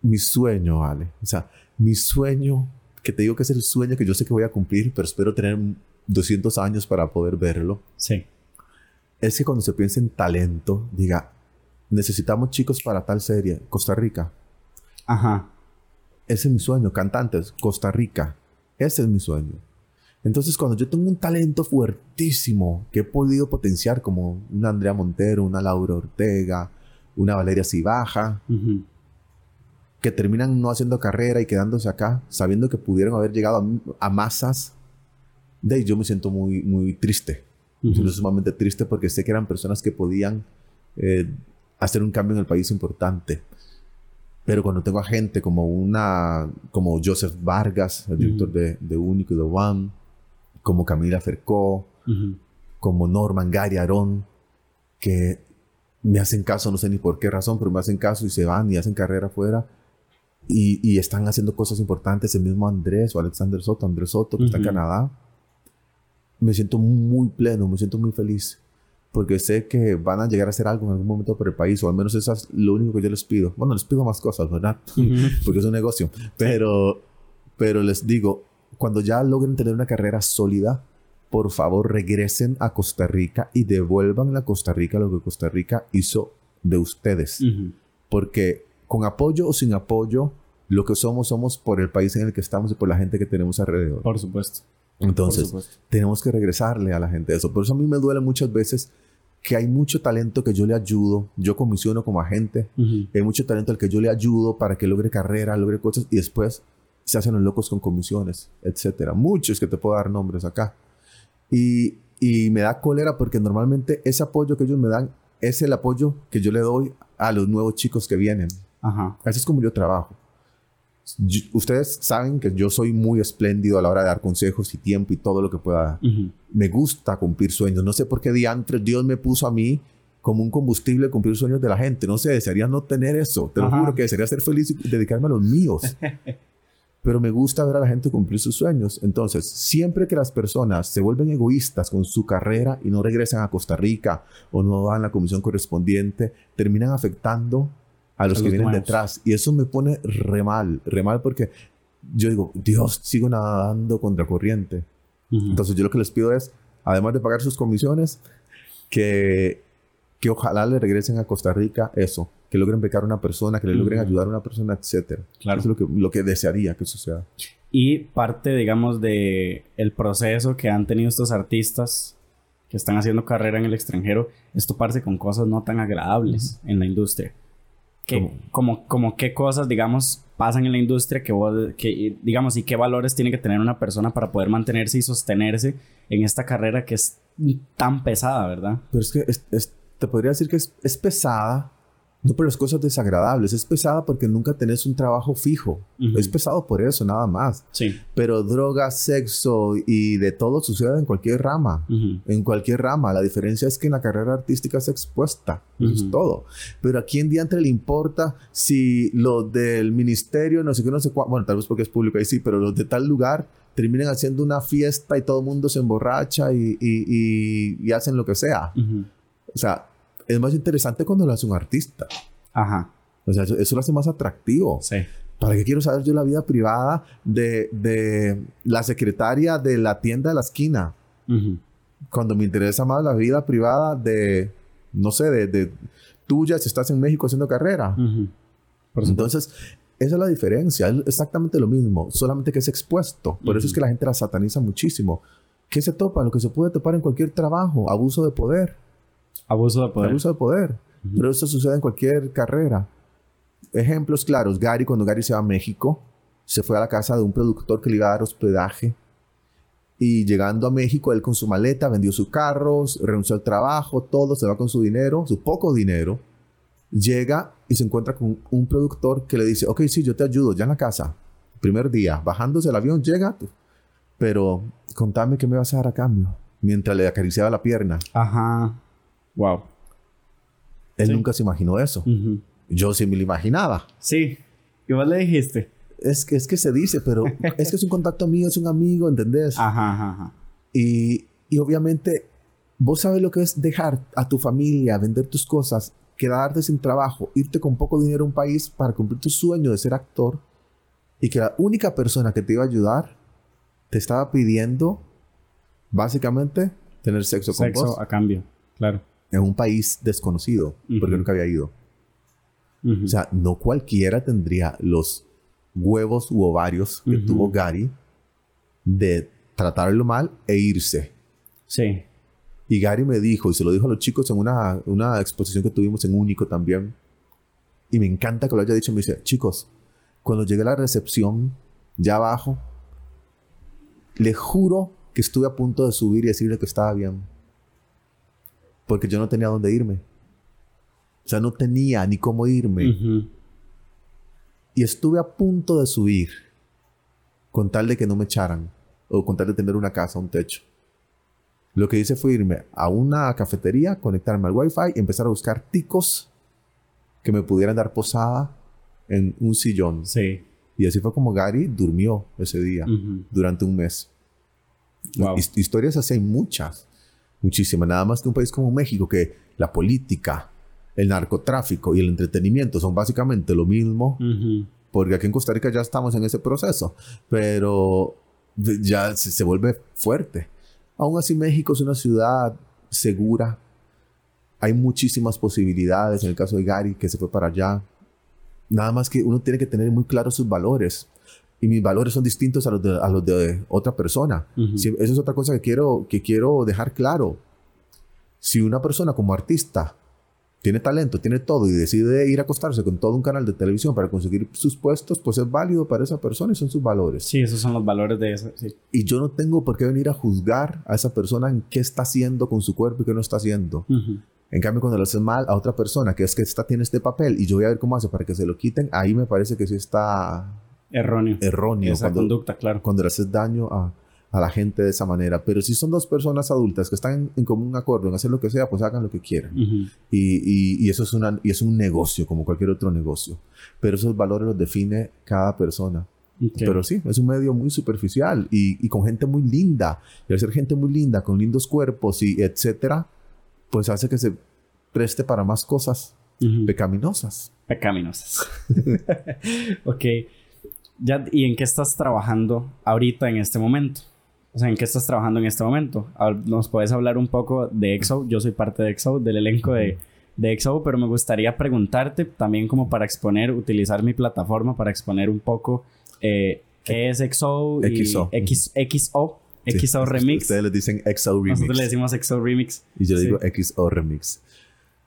mi sueño, vale. O sea, mi sueño, que te digo que es el sueño que yo sé que voy a cumplir, pero espero tener 200 años para poder verlo. Sí. Es que cuando se piensa en talento, diga, necesitamos chicos para tal serie, Costa Rica. Ajá. Ese es mi sueño, cantantes, Costa Rica. Ese es mi sueño. Entonces, cuando yo tengo un talento fuertísimo que he podido potenciar, como una Andrea Montero, una Laura Ortega, una Valeria Cibaja, que terminan no haciendo carrera y quedándose acá, sabiendo que pudieron haber llegado a masas de yo me siento muy, muy triste. Me siento sumamente triste porque sé que eran personas que podían eh, hacer un cambio en el país importante. Pero cuando tengo a gente como una, como Joseph Vargas, el director de, de Único y de One, como Camila Fercó, como Norman Gary Arón, que me hacen caso, no sé ni por qué razón, pero me hacen caso y se van y hacen carrera afuera. Y, y están haciendo cosas importantes. El mismo Andrés o Alexander Soto, Andrés Soto, que está en Canadá me siento muy pleno, me siento muy feliz. Porque sé que van a llegar a hacer algo en algún momento por el país, o al menos eso es lo único que yo les pido. Bueno, les pido más cosas, ¿verdad? Porque es un negocio. Pero, pero les digo, cuando ya logren tener una carrera sólida, por favor regresen a Costa Rica y devuelvan a Costa Rica lo que Costa Rica hizo de ustedes. Porque con apoyo o sin apoyo, lo que somos, somos por el país en el que estamos y por la gente que tenemos alrededor. Por supuesto. Entonces, tenemos que regresarle a la gente eso. Por eso a mí me duele muchas veces que hay mucho talento que yo le ayudo, yo comisiono como agente, hay mucho talento al que yo le ayudo para que logre carrera, logre cosas y después se hacen los locos con comisiones, etcétera. Muchos que te puedo dar nombres acá. Y, y me da cólera porque normalmente ese apoyo que ellos me dan es el apoyo que yo le doy a los nuevos chicos que vienen. Ajá. Así es como yo trabajo ustedes saben que yo soy muy espléndido a la hora de dar consejos y tiempo y todo lo que pueda. Me gusta cumplir sueños. No sé por qué diantres Dios me puso a mí como un combustible cumplir sueños de la gente. No sé, desearía no tener eso. Te lo juro que desearía ser feliz y dedicarme a los míos. Pero me gusta ver a la gente cumplir sus sueños. Entonces, siempre que las personas se vuelven egoístas con su carrera y no regresan a Costa Rica o no dan la comisión correspondiente, terminan afectando a los, que vienen detrás. Y eso me pone re mal, re mal porque yo digo, Dios, sigo nadando contra corriente. Entonces yo lo que les pido es, además de pagar sus comisiones, que, que ojalá le regresen a Costa Rica eso, que logren becar a una persona, que le logren ayudar a una persona, etc. Claro. Eso es lo que, lo que desearía que suceda. Y parte, digamos, de el proceso que han tenido estos artistas que están haciendo carrera en el extranjero es toparse con cosas no tan agradables en la industria. Que, ¿Cómo? como, como qué cosas, digamos, pasan en la industria que, vos- que, digamos, y qué valores tiene que tener una persona para poder mantenerse y sostenerse en esta carrera que es tan pesada, ¿verdad? Pero es que es- es- te podría decir que es, es pesada, no por las cosas desagradables, es pesada porque nunca tenés un trabajo fijo. Es pesado por eso, nada más. Sí. Pero droga, sexo y de todo sucede en cualquier rama. En cualquier rama. La diferencia es que en la carrera artística es expuesta. Eso es todo. Pero a quién diantre le importa si los del ministerio, no sé qué, no sé cuál, bueno, tal vez porque es público ahí sí, pero los de tal lugar terminan haciendo una fiesta y todo el mundo se emborracha y, y- y- y hacen lo que sea. O sea, es más interesante cuando lo hace un artista. Ajá. O sea, eso, eso lo hace más atractivo. Sí. ¿Para qué quiero saber yo la vida privada de, de la secretaria de la tienda de la esquina? Ujú. Cuando me interesa más la vida privada de, no sé, de, de tuya si estás en México haciendo carrera. Entonces, esa es la diferencia. Es exactamente lo mismo, solamente que es expuesto. Por eso es que la gente la sataniza muchísimo. ¿Qué se topa? Lo que se puede topar en cualquier trabajo. Abuso de poder. Abuso de poder. Abuso de poder. Pero eso sucede en cualquier carrera. Ejemplos claros. Gary, cuando Gary se va a México, se fue a la casa de un productor que le iba a dar hospedaje. Y llegando a México, él con su maleta vendió su carro, renunció al trabajo, todo, se va con su dinero, su poco dinero. Llega y se encuentra con un productor que le dice, ok, sí, yo te ayudo, ya en la casa. Primer día, bajándose el avión, llega, pero contame qué me vas a dar a cambio. Mientras le acariciaba la pierna. Ajá. Wow. Él Sí. nunca se imaginó eso. Yo sí me lo imaginaba. Sí. ¿Y vos le dijiste? Es que, es que se dice, pero es que es un contacto mío, es un amigo, ¿entendés? Ajá, ajá, ajá. Y, y obviamente, vos sabes lo que es dejar a tu familia, vender tus cosas, quedarte sin trabajo, irte con poco dinero a un país para cumplir tu sueño de ser actor y que la única persona que te iba a ayudar te estaba pidiendo, básicamente, tener sexo, con Sexo vos a cambio. Claro. En un país desconocido, porque nunca había ido. Ujú. O sea, no cualquiera tendría los huevos u ovarios que tuvo Gary de tratarlo mal e irse. sí. Y Gary me dijo, y se lo dijo a los chicos en una, una exposición que tuvimos en Único también, y me encanta que lo haya dicho, me dice, chicos, cuando llegué a la recepción, ya abajo, le juro que estuve a punto de subir y decirle que estaba bien. Porque yo no tenía dónde irme. O sea, no tenía ni cómo irme. Y estuve a punto de subir con tal de que no me echaran o con tal de tener una casa, un techo. Lo que hice fue irme a una cafetería, conectarme al wifi y empezar a buscar ticos que me pudieran dar posada en un sillón. Sí. Y así fue como Gary durmió ese día durante un mes. Wow. His- Historias así hay muchas, muchísimas. Nada más que un país como México, que la política, el narcotráfico y el entretenimiento son básicamente lo mismo porque aquí en Costa Rica ya estamos en ese proceso, pero ya se, se vuelve fuerte. Aún así México es una ciudad segura, hay muchísimas posibilidades, en el caso de Gary que se fue para allá, nada más que uno tiene que tener muy claros sus valores. Y mis valores son distintos a los de, a los de otra persona. Ujú. Sí, eso es otra cosa que quiero, que quiero dejar claro. Si una persona como artista tiene talento, tiene todo y decide ir a acostarse con todo un canal de televisión para conseguir sus puestos, pues es válido para esa persona y son sus valores. Sí, esos son los valores de eso. Sí. Y yo no tengo por qué venir a juzgar a esa persona en qué está haciendo con su cuerpo y qué no está haciendo. En cambio, cuando le haces mal a otra persona, que es que esta tiene este papel y yo voy a ver cómo hace para que se lo quiten, ahí me parece que sí está Erróneo. erróneo. Esa cuando, conducta, claro. cuando le haces daño a, a la gente de esa manera. Pero si son dos personas adultas que están en, en común acuerdo en hacer lo que sea, pues hagan lo que quieran. Ujú. Y, y- y eso es, una, y es un negocio, como cualquier otro negocio. Pero esos valores los define cada persona. Ok. Pero sí, es un medio muy superficial y, y con gente muy linda. Y al ser gente muy linda, con lindos cuerpos y etcétera, pues hace que se preste para más cosas Ujú. pecaminosas. Pecaminosas. ok. Ya, ¿Y en qué estás trabajando ahorita en este momento? O sea, ¿en qué estás trabajando en este momento? ¿Nos puedes hablar un poco de EXO? Yo soy parte de EXO, del elenco de, de XO, pero me gustaría preguntarte también como para exponer, utilizar mi plataforma para exponer un poco eh, qué es XO y XO. X, XO, Sí, XO Remix. Ustedes le dicen XO Remix. Nosotros le decimos XO Remix. Y yo Sí. digo XO Remix.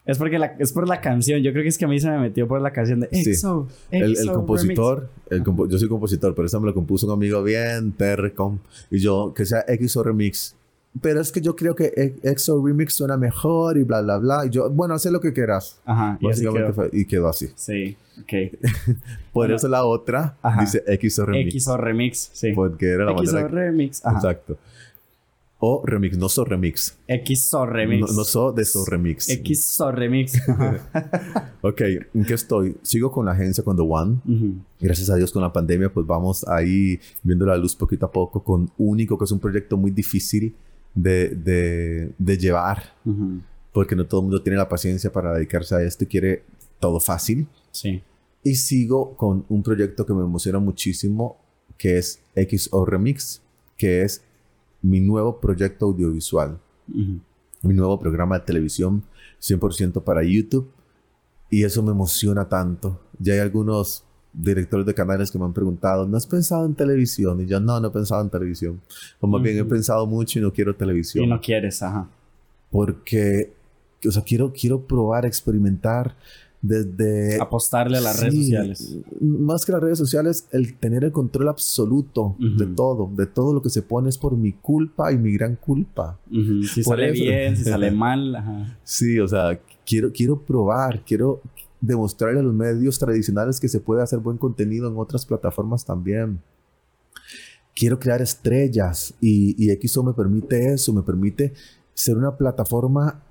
Es porque la, es por la canción. Yo creo que es que a mí se me metió por la canción de Sí. XO. El, el compositor, el compo- yo soy compositor, pero esta me lo compuso un amigo bien terco. Y yo, que sea XO Remix. Pero es que yo creo que E- XO Remix suena mejor y bla, bla, bla. Y yo, bueno, haz lo que quieras. Ajá. Y Básicamente quedó. fue- y quedó así. Sí, ok. Por Bueno. eso la otra Ajá. dice XO Remix. XO Remix, sí. Porque era la XO manera. Remix. Ajá. Exacto. O remix, no so remix. XO Remix. No, no so de so remix. XO Remix. Ok, ¿en qué estoy? Sigo con la agencia con The One. Gracias a Dios con la pandemia, pues vamos ahí viendo la luz poquito a poco con Único, que es un proyecto muy difícil de, de, de llevar, porque no todo el mundo tiene la paciencia para dedicarse a esto y quiere todo fácil. Sí. Y sigo con un proyecto que me emociona muchísimo, que es XO Remix, que es mi nuevo proyecto audiovisual, mi nuevo programa de televisión 100% para YouTube. Y eso me emociona tanto. Ya hay algunos directores de canales que me han preguntado, ¿no has pensado en televisión? Y yo, no, no he pensado en televisión. O más bien he pensado mucho y no quiero televisión. Y no quieres, ajá. Porque, o sea, quiero, quiero probar, experimentar desde... Apostarle a las redes sociales. Más que las redes sociales, el tener el control absoluto de todo, de todo lo que se pone es por mi culpa y mi gran culpa. Si Por sale eso. bien, si sale mal, ajá. Sí, o sea, quiero, quiero probar, quiero demostrarle a los medios tradicionales que se puede hacer buen contenido en otras plataformas también. Quiero crear estrellas y, y XO me permite eso, me permite ser una plataforma,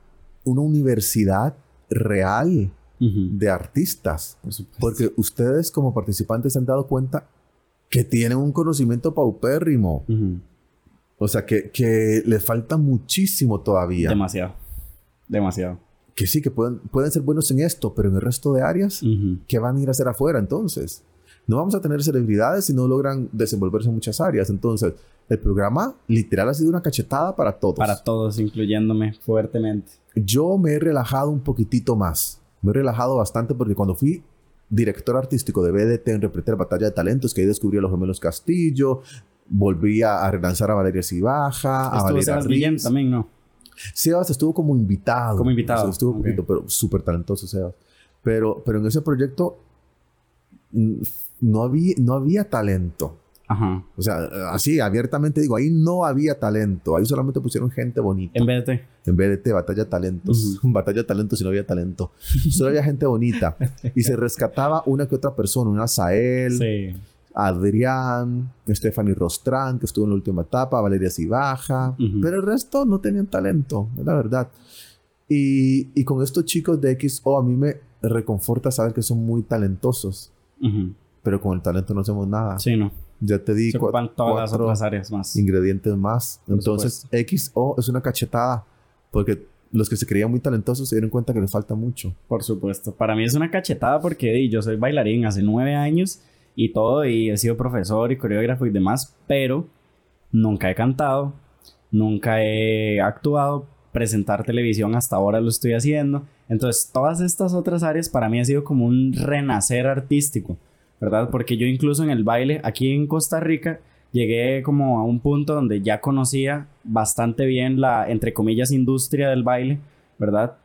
una universidad real De artistas. Por. Porque ustedes como participantes se han dado cuenta que tienen un conocimiento paupérrimo. O sea, que, que le falta muchísimo todavía. Demasiado. Demasiado. que sí, que pueden, pueden ser buenos en esto, pero en el resto de áreas, Ujú. ¿qué van a ir a hacer afuera entonces? No vamos a tener celebridades si no logran desenvolverse en muchas áreas. Entonces, el programa literal ha sido una cachetada para todos. Para todos, incluyéndome fuertemente. Yo me he relajado un poquitito más. Me he relajado bastante porque cuando fui director artístico de BDT en Repreter Batalla de Talentos, que ahí descubrí a los gemelos Castillo, volví a, a relanzar a Valeria Cibaja, a Valeria Sebas Guillén también, ¿no? Sebas estuvo como invitado. Como invitado, O sea, estuvo poquito, pero súper talentoso Sebas. Pero, pero en ese proyecto no había, no había talento. Ajá. O sea, así abiertamente digo, ahí no había talento. Ahí solamente pusieron gente bonita. En vez de... En vez de batalla de talentos. Batalla de talentos y no había talento. Solo había gente bonita. Y se rescataba una que otra persona. Una Sael, Sí. Adrián, Stephanie Rostrán, que estuvo en la última etapa, Valeria Cibaja. Ujú. Pero el resto no tenían talento, es la verdad. Y, y con estos chicos de XO a mí me reconforta saber que son muy talentosos. Ujú. Pero con el talento no hacemos nada. Sí, no. Ya te di Se cua- todas las otras áreas más. ingredientes más. Por Entonces, XO es una cachetada. Porque los que se creían muy talentosos se dieron cuenta que les falta mucho. Por supuesto. Para mí es una cachetada porque yo soy bailarín hace nueve años y todo, y he sido profesor y coreógrafo y demás, pero nunca he cantado, nunca he actuado, presentar televisión hasta ahora lo estoy haciendo. Entonces, todas estas otras áreas para mí ha sido como un renacer artístico, ¿verdad? Porque yo incluso en el baile, aquí en Costa Rica, llegué como a un punto donde ya conocía bastante bien la, entre comillas, industria del baile, ¿verdad?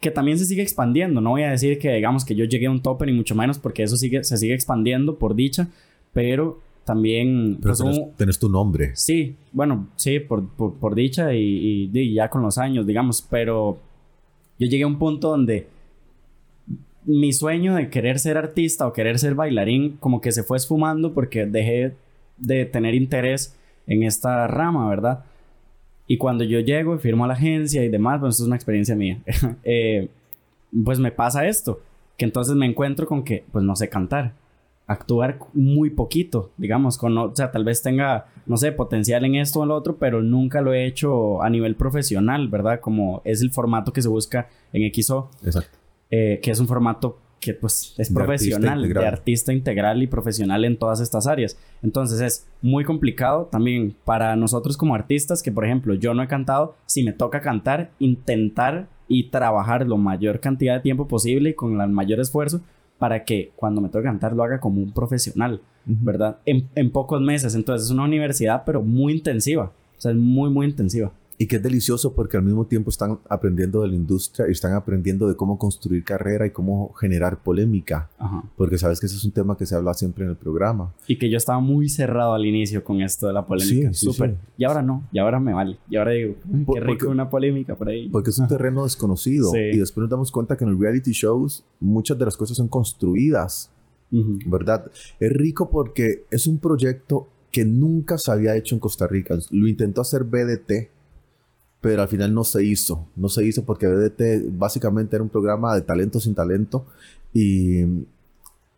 Que también se sigue expandiendo. No voy a decir que, digamos, que yo llegué a un tope, ni mucho menos, porque eso sigue, se sigue expandiendo por dicha, pero también... Pero pues, tenés, un- tenés tu nombre. Sí, bueno, sí, por, por, por dicha y, y- y ya con los años, digamos, pero yo llegué a un punto donde mi sueño de querer ser artista o querer ser bailarín como que se fue esfumando porque dejé de tener interés en esta rama, ¿verdad? Y cuando yo llego y firmo a la agencia y demás, pues eso es una experiencia mía, eh, pues me pasa esto, que entonces me encuentro con que pues no sé cantar actuar muy poquito, digamos, con, o sea, tal vez tenga, no sé, potencial en esto o en lo otro, pero nunca lo he hecho a nivel profesional, ¿verdad? Como es el formato que se busca en XO, Exacto. Eh, que es un formato que pues es De profesional, artista de artista integral y profesional en todas estas áreas. Entonces es muy complicado también para nosotros como artistas, que por ejemplo yo no he cantado, si me toca cantar, intentar y trabajar lo mayor cantidad de tiempo posible y con el mayor esfuerzo para que cuando me toque cantar lo haga como un profesional, ¿verdad? En, en pocos meses. Entonces es una universidad, pero muy intensiva. O sea, es muy, muy intensiva. Y que es delicioso porque al mismo tiempo están aprendiendo de la industria y están aprendiendo de cómo construir carrera y cómo generar polémica. Ajá. Porque sabes que ese es un tema que se habla siempre en el programa. Y que yo estaba muy cerrado al inicio con esto de la polémica. Sí, sí, Súper. sí. Y ahora no. Y ahora me vale. Y ahora digo, "Ay, Por- qué rico porque- una polémica por ahí. Porque es un terreno desconocido. Sí. Y después nos damos cuenta que en los reality shows muchas de las cosas son construidas. ¿verdad? Es rico porque es un proyecto que nunca se había hecho en Costa Rica. Lo intentó hacer BDT, pero al final no se hizo. No se hizo porque BDT básicamente era un programa de talento sin talento y,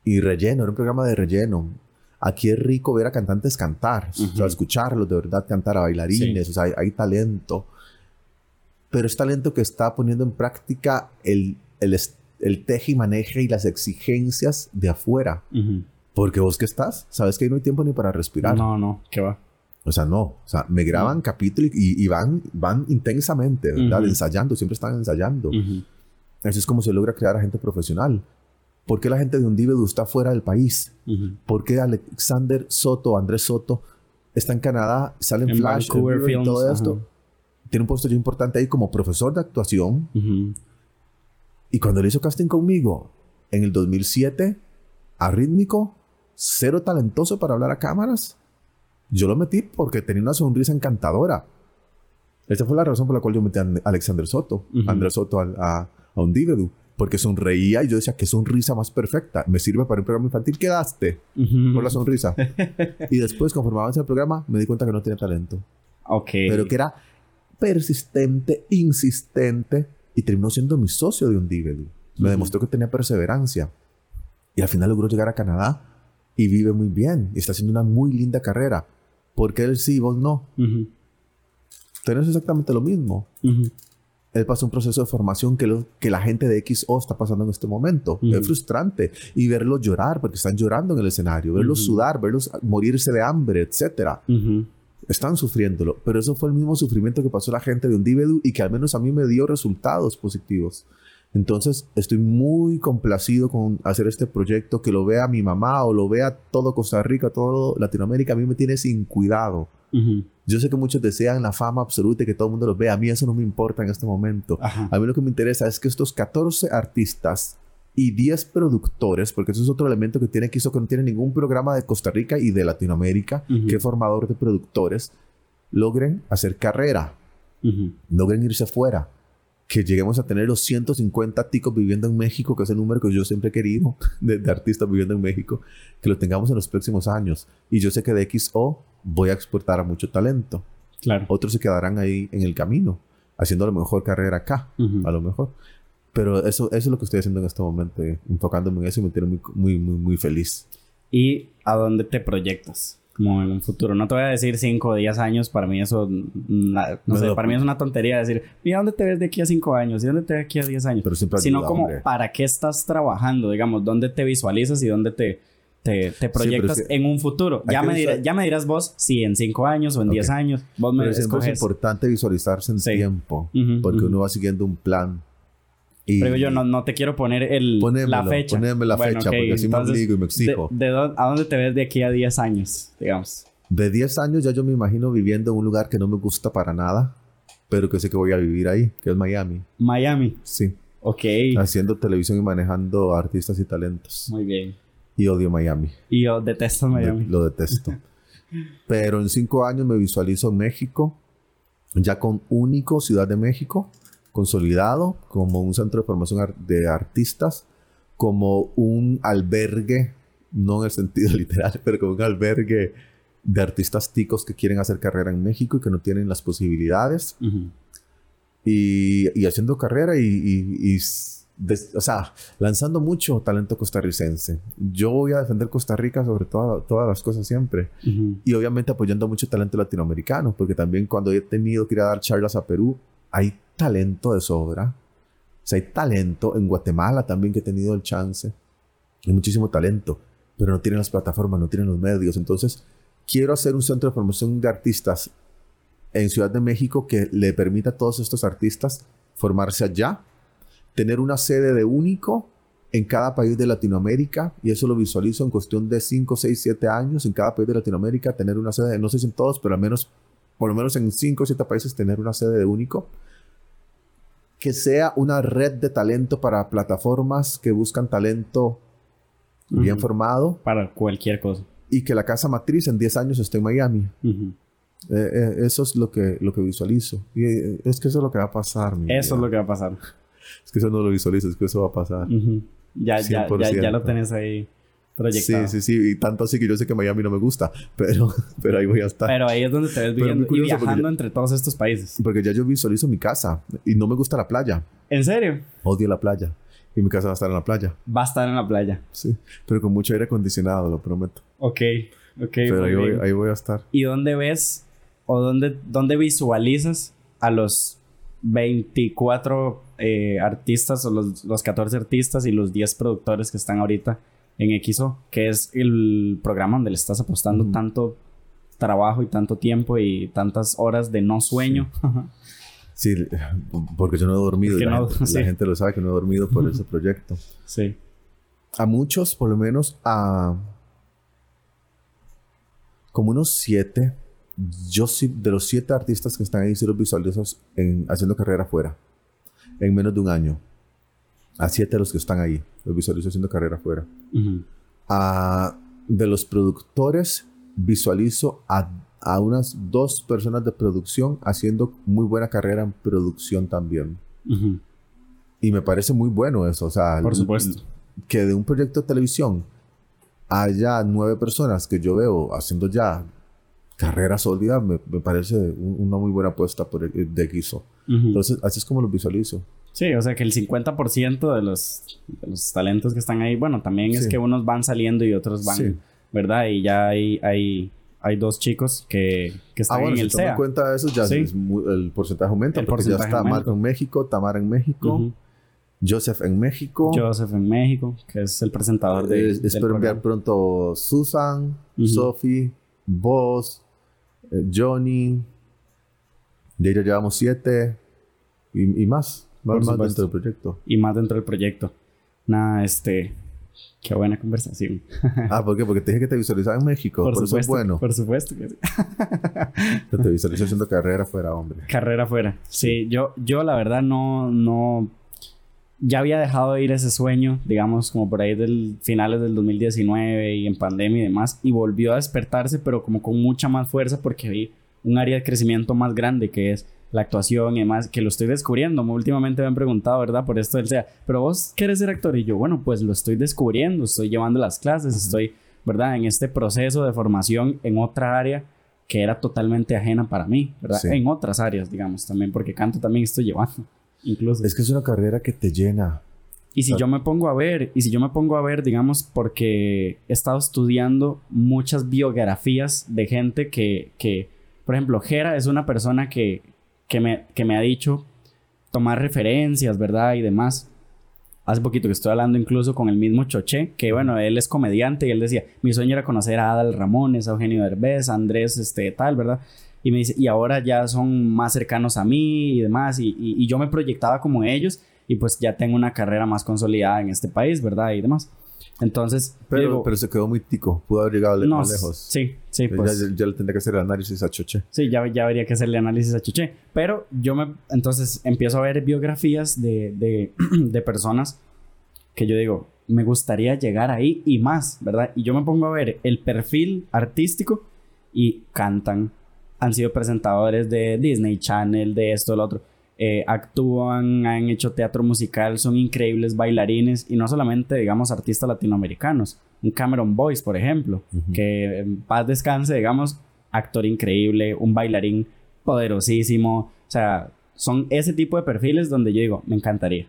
y relleno, era un programa de relleno. Aquí es rico ver a cantantes cantar, o sea, escucharlos de verdad cantar a bailarines, o sea, hay, hay talento. Pero es talento que está poniendo en práctica el, el, el teje y maneje y las exigencias de afuera. Porque vos que estás, sabes que no hay tiempo ni para respirar. No, no, ¿qué va? O sea, no. O sea, me graban capítulos y, y van, van intensamente, ¿verdad? Ensayando, siempre están ensayando. Ujú. Así es como se logra crear a gente profesional. ¿Por qué la gente de Undivedu está fuera del país? ¿Por qué Alexander Soto, Andrés Soto, está en Canadá, sale en, En Flash, en Vancouver y todo esto? Tiene un puesto importante ahí como profesor de actuación. Y cuando le hizo casting conmigo en el 2007, arrítmico, cero talentoso para hablar a cámaras, yo lo metí porque tenía una sonrisa encantadora. Esa fue la razón por la cual yo metí a Alexander Soto, Ujú. Andrés Soto al- a, a Undivedu, porque sonreía y yo decía, qué sonrisa más perfecta. Me sirve para un programa infantil. Quedaste Ujú. por la sonrisa. y después, conforme avanza el programa, me di cuenta que no tenía talento, Ok. pero que era persistente, insistente y terminó siendo mi socio de Undivedu. Me Ujú. demostró que tenía perseverancia y al final logró llegar a Canadá y vive muy bien y está haciendo una muy linda carrera. Porque él sí, vos no. Ujú. Tenés exactamente lo mismo. Ujú. Él pasó un proceso de formación que, lo- que la gente de XO está pasando en este momento. Es frustrante. Y verlos llorar, porque están llorando en el escenario, verlos sudar, verlos morirse de hambre. Ujú. Están sufriéndolo. Pero eso fue el mismo sufrimiento que pasó la gente de Undivedu y que al menos a mí me dio resultados positivos. Entonces, estoy muy complacido con hacer este proyecto, que lo vea mi mamá o lo vea todo Costa Rica, todo Latinoamérica. A mí me tiene sin cuidado. Yo sé que muchos desean la fama absoluta y que todo el mundo los vea. A mí eso no me importa en este momento. Ajá. A mí lo que me interesa es que estos 14 artistas y 10 productores, porque eso es otro elemento que tiene Quiso que no tiene ningún programa de Costa Rica y de Latinoamérica, que es formador de productores, logren hacer carrera, logren irse afuera. Que lleguemos a tener los 150 ticos viviendo en México, que es el número que yo siempre he querido de, de artistas viviendo en México, que lo tengamos en los próximos años. Y yo sé que de XO voy a exportar a mucho talento Claro. otros se quedarán ahí en el camino, haciendo a lo mejor carrera acá, a lo mejor. Pero eso, eso es lo que estoy haciendo en este momento, eh, enfocándome en eso y me tiene muy, muy, muy, muy feliz. ¿Y a dónde te proyectas? Como en un futuro. No te voy a decir 5 o 10 años. Para mí eso... mm, na- no No, sé. Para mí es una tontería decir... Mira, ¿dónde te ves de aquí a 5 años? ¿Y dónde te ves de aquí a 10 años? Pero siempre Sino ayuda, como hombre. para qué estás trabajando. Digamos, ¿dónde te visualizas y dónde te... Te, te proyectas es que en un futuro. Ya me, dirás, ya me dirás vos si en 5 años o en Ok. 10 años. Vos me Pero es importante visualizarse en Sí. tiempo, Ujú, porque ujú. uno va siguiendo un plan. Y Pero yo no, no te quiero poner el, Ponémelo, la fecha. poneme la Bueno, fecha, porque así me entonces, obligo y me exijo. ¿de, de dónde- ¿A dónde te ves de aquí a 10 años, digamos? De 10 años ya yo me imagino viviendo en un lugar que no me gusta para nada, pero que sé que voy a vivir ahí, que es Miami. Miami. Sí, Ok. haciendo televisión y manejando artistas y talentos. Muy bien. Y odio Miami. Y yo detesto Miami. De- lo detesto. Pero en cinco años me visualizo en México, ya con único Ciudad de México, consolidado como un centro de formación de artistas, como un albergue, no en el sentido literal, pero como un albergue de artistas ticos que quieren hacer carrera en México y que no tienen las posibilidades Ujú. y, y haciendo carrera y, y- y des- o sea, lanzando mucho talento costarricense. Yo voy a defender Costa Rica sobre todo, todas las cosas siempre. Ujú. Y obviamente apoyando mucho talento latinoamericano, porque también cuando he tenido que ir a dar charlas a Perú, hay talento de sobra. O sea, hay talento. En Guatemala también que he tenido el chance. Hay muchísimo talento, pero no tienen las plataformas, no tienen los medios. Entonces, quiero hacer un centro de formación de artistas en Ciudad de México que le permita a todos estos artistas formarse allá, tener una sede de único en cada país de Latinoamérica, y eso lo visualizo en cuestión de 5, 6, 7 años, en cada país de Latinoamérica, tener una sede, no sé si en todos, pero al menos, por lo menos en 5 o 7 países, tener una sede de único. Que sea una red de talento para plataformas que buscan talento bien formado Para cualquier cosa. y que la casa matriz en 10 años esté en Miami. Eh, eh, eso es lo que, lo que visualizo. Y eh, es que eso es lo que va a pasar. mi Eso es lo que va a pasar. Es que eso no lo visualizo, es que eso va a pasar. Ya, ya, ya, 100%. ya lo tenés ahí proyectado. Sí, sí, sí. Y tanto así que yo sé que Miami no me gusta, pero, pero ahí voy a estar. Pero ahí es donde te ves viviendo y viajando yo- entre todos estos países. Porque ya yo visualizo mi casa y no me gusta la playa. ¿En serio? Odio la playa. Y mi casa va a estar en la playa. Va a estar en la playa. Sí. Pero con mucho aire acondicionado, lo prometo. Ok, ok. pero ahí voy, ahí voy a estar. ¿Y dónde ves o dónde, dónde visualizas a los 24 eh, artistas o los, los 14 artistas y los 10 productores que están ahorita en XO? Que es el programa donde le estás apostando tanto trabajo y tanto tiempo y tantas horas de no sueño. Sí, porque yo no he dormido. la, no, gente, sí. la gente lo sabe que no he dormido por ese proyecto. sí. A muchos, por lo menos a... Como unos siete. Yo sí, de los siete artistas que están ahí, sí los visualizo en, haciendo carrera afuera. En menos de un año. A siete de los que están ahí. Los visualizo haciendo carrera afuera. A- de los productores visualizo a, a unas dos personas de producción haciendo muy buena carrera en producción también. Y me parece muy bueno eso. O sea, Por supuesto. que de un proyecto de televisión haya nueve personas que yo veo haciendo ya carrera sólida, me, me parece un- una muy buena apuesta por el, de Guiso. Entonces, así es como lo visualizo. Sí, o sea que el 50% de los, de los talentos que están ahí, bueno, también es Sí. que unos van saliendo y otros van, Sí. ¿verdad? Y ya hay, hay, hay dos chicos que, que están Ah, bueno, en si el SEA. cuenta eso, ya Sí. es muy- el porcentaje aumenta, El porque ya porcentaje está aumenta. Marco en México, Tamara en México, Ujú. Joseph en México. Joseph en México, que es el presentador de. Eh, del espero enviar pronto Susan, Ujú. Sophie, vos, eh, Johnny. De ellos llevamos siete y, y más. Más, dentro del proyecto. Y más dentro del proyecto. Nada, este. Qué buena conversación. Ah, ¿por qué? Porque te dije que te visualizaba en México. Por, eso es supuesto. bueno. Por supuesto que sí. Te visualizo haciendo carrera fuera, hombre. Carrera fuera. Sí, yo, yo la verdad no, no. Ya había dejado de ir ese sueño, digamos, como por ahí del finales del 2019 y en pandemia y demás, y volvió a despertarse, pero como con mucha más fuerza porque vi un área de crecimiento más grande que es la actuación y demás, que lo estoy descubriendo. Últimamente me han preguntado, ¿verdad? Por esto del SEA, pero vos querés ser actor y yo, bueno, pues lo estoy descubriendo, estoy llevando las clases, estoy, ¿verdad? En este proceso de formación en otra área que era totalmente ajena para mí, ¿verdad? Sí. En otras áreas, digamos, también, porque canto también estoy llevando, incluso. Es que es una carrera que te llena. Y si yo me pongo a ver, y si yo me pongo a ver, digamos, porque he estado estudiando muchas biografías de gente que, que por ejemplo, Jera es una persona que, que, me, que me ha dicho tomar referencias, ¿verdad? Y demás. Hace poquito que estoy hablando incluso con el mismo Choché, que bueno, él es comediante y él decía, mi sueño era conocer a Adal Ramones, a Eugenio Derbez, a Andrés, este, tal, ¿verdad? Y me dice, y ahora ya son más cercanos a mí y demás, y, y- y yo me proyectaba como ellos, y pues ya tengo una carrera más consolidada en este país, ¿verdad? Y demás. Entonces, Pero, digo, pero se quedó muy tico. Pudo haber llegado le- no, más lejos. Sí, sí, pues. ya, ya le tendría que hacer el análisis a Choche. Sí, ya, ya habría que hacerle análisis a Chuché. Pero yo me... Entonces empiezo a ver biografías de, de, de personas que yo digo, me gustaría llegar ahí y más, ¿verdad? Y yo me pongo a ver el perfil artístico y cantan. Han sido presentadores de Disney Channel, de esto, lo otro. Eh, actúan, han hecho teatro musical, son increíbles bailarines y no solamente, digamos, artistas latinoamericanos. Un Cameron Boyce, por ejemplo, que en paz descanse, digamos, actor increíble, un bailarín poderosísimo. O sea, son ese tipo de perfiles donde yo digo, me encantaría.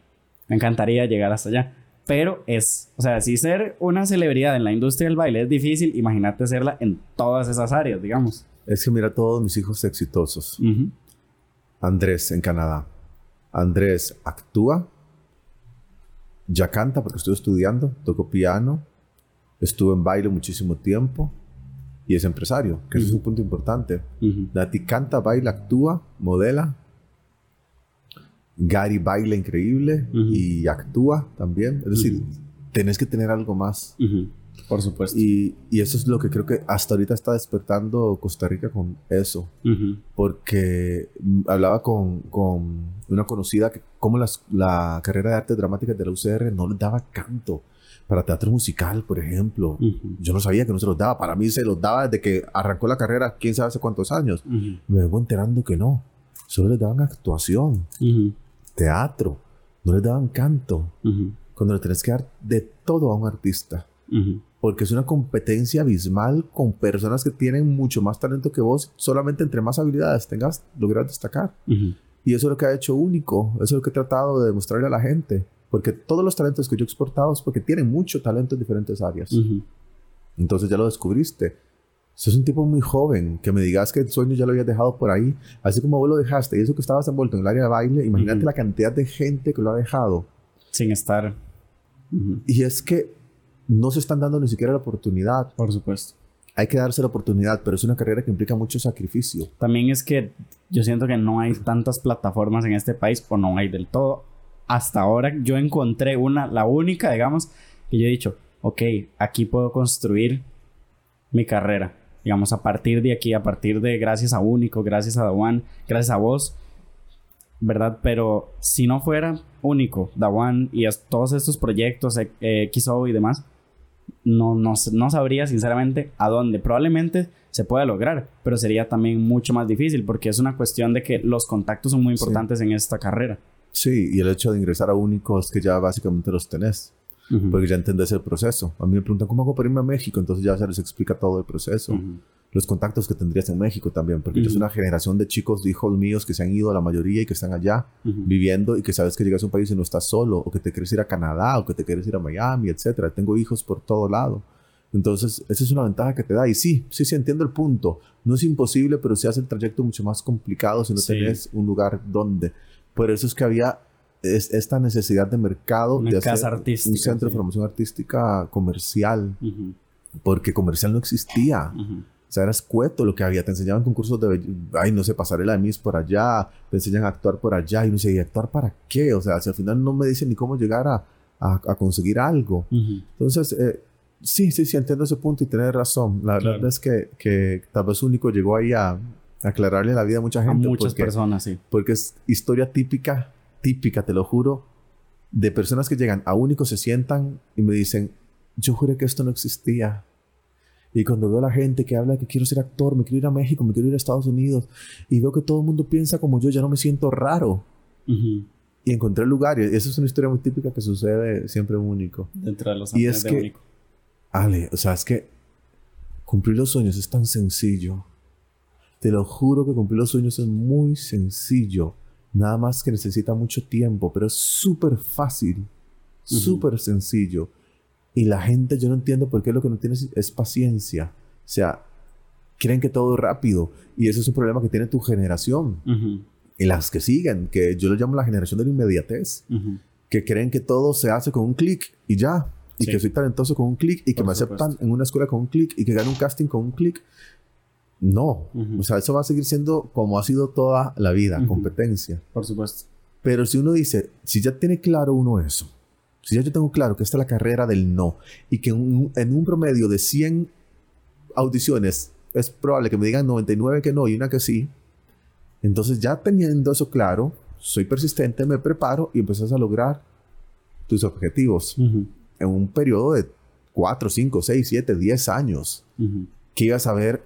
Me encantaría llegar hasta allá. Pero es, o sea, si ser una celebridad en la industria del baile es difícil, imagínate serla en todas esas áreas, digamos. Es que mira todos mis hijos exitosos. Ujú. Andrés en Canadá. Andrés actúa, ya canta porque estuvo estudiando, tocó piano, estuvo en baile muchísimo tiempo y es empresario, que es un punto importante. Ujú. Nati canta, baila, actúa, modela Gary baila increíble y actúa también. Es decir, tenés que tener algo más. Por supuesto. Y, y, eso es lo que creo que hasta ahorita está despertando Costa Rica con eso. Porque hablaba con, con, una conocida que como las, la carrera de artes dramáticas de la UCR no les daba canto. Para teatro musical, por ejemplo. Yo no sabía que no se los daba. Para mí se los daba desde que arrancó la carrera, quién sabe hace cuántos años. Me vengo enterando que no. Solo les daban actuación, teatro. No les daban canto. Cuando le tenés que dar de todo a un artista porque es una competencia abismal con personas que tienen mucho más talento que vos, solamente entre más habilidades tengas, lograr destacar. Y eso es lo que ha hecho único, eso es lo que he tratado de demostrarle a la gente, porque todos los talentos que yo he exportado es porque tienen mucho talento en diferentes áreas. Entonces ya lo descubriste. Sos un tipo muy joven, que me digas que el sueño ya lo habías dejado por ahí, así como vos lo dejaste, y eso que estabas envuelto en el área de baile, imagínate la cantidad de gente que lo ha dejado. Sin estar. Y es que no se están dando ni siquiera la oportunidad. Por supuesto. Hay que darse la oportunidad, pero es una carrera que implica mucho sacrificio. También es que yo siento que no hay tantas plataformas en este país, o no hay del todo. Hasta ahora yo encontré una, la única, digamos, que yo he dicho, ok, aquí puedo construir mi carrera. Digamos, a partir de aquí, a partir de gracias a Único, gracias a Dawan, gracias a vos, ¿verdad? Pero si no fuera Único, Dawan y todos estos proyectos, eh, XO y demás, no, no, no, sabría sinceramente a dónde. Probablemente se pueda lograr, pero sería también mucho más difícil porque es una cuestión de que los contactos son muy importantes en esta carrera. Sí, y el hecho de ingresar a único es que ya básicamente los tenés. Porque ya entendés el proceso. A mí me preguntan, ¿cómo hago para irme a México? Entonces ya se les explica todo el proceso los contactos que tendrías en México también, porque es una generación de chicos, de hijos míos que se han ido a la mayoría y que están allá viviendo y que sabes que llegas a un país y no estás solo, o que te quieres ir a Canadá, o que te quieres ir a Miami, etcétera. Tengo hijos por todo lado. Entonces, esa es una ventaja que te da. Y sí, sí, sí, entiendo el punto. No es imposible, pero se hace el trayecto mucho más complicado si no tenés un lugar donde. Por eso es que había esta necesidad de mercado de hacer un centro de formación artística comercial, porque comercial no existía. O sea, era escueto lo que había. Te enseñaban concursos de... Ay, no sé, pasarela de Miss por allá. Te enseñan a actuar por allá. Y no sé, ¿y actuar para qué? O sea, si al final no me dicen ni cómo llegar a, a, conseguir algo. Entonces, eh, sí, sí, sí, entiendo ese punto y tienes razón. La verdad es que, que tal vez único llegó ahí a, aclararle la vida a mucha gente. A muchas personas, sí. Porque es historia típica, típica, te lo juro, de personas que llegan a único, se sientan y me dicen, yo juré que esto no existía. Y cuando veo a la gente que habla que quiero ser actor, me quiero ir a México, me quiero ir a Estados Unidos, y veo que todo el mundo piensa como yo, ya no me siento raro. Y encontré el lugar, y eso es una historia muy típica que sucede siempre único. Dentro de los y es que, único. Ale, o sea, es que cumplir los sueños es tan sencillo. Te lo juro que cumplir los sueños es muy sencillo. Nada más que necesita mucho tiempo, pero es súper fácil, súper sencillo. Y la gente, yo no entiendo por qué lo que no tienes es paciencia. O sea, creen que todo es rápido. Y eso es un problema que tiene tu generación. Y las que siguen, que yo lo llamo la generación de la inmediatez. Que creen que todo se hace con un clic y ya. Y que soy talentoso con un clic y que me aceptan en una escuela con un clic y que gano un casting con un clic. No. O sea, eso va a seguir siendo como ha sido toda la vida, competencia. Por supuesto. Pero si uno dice, si ya tiene claro uno eso, si ya yo tengo claro que esta es la carrera del no y que en un promedio de 100 audiciones es probable que me digan 99 que no y una que sí, entonces ya teniendo eso claro, soy persistente, me preparo y empiezas a lograr tus objetivos en un periodo de 4, 5, 6, 7, 10 años. Que ibas a ver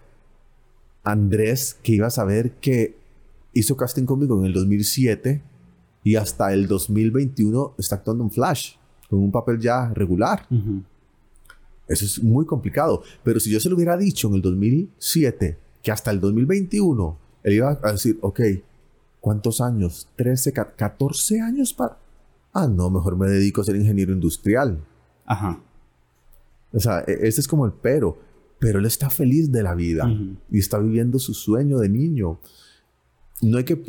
Andrés, que ibas a ver que hizo casting conmigo en el 2007 y hasta el 2021 está actuando en Flash con un papel ya regular. Eso es muy complicado. Pero si yo se lo hubiera dicho en el 2007, que hasta el 2021, él iba a decir, ok, ¿cuántos años? ¿13, 14 años para...? Ah, no, mejor me dedico a ser ingeniero industrial. Ajá. O sea, e, ese es como el pero. Pero él está feliz de la vida y está viviendo su sueño de niño. No hay que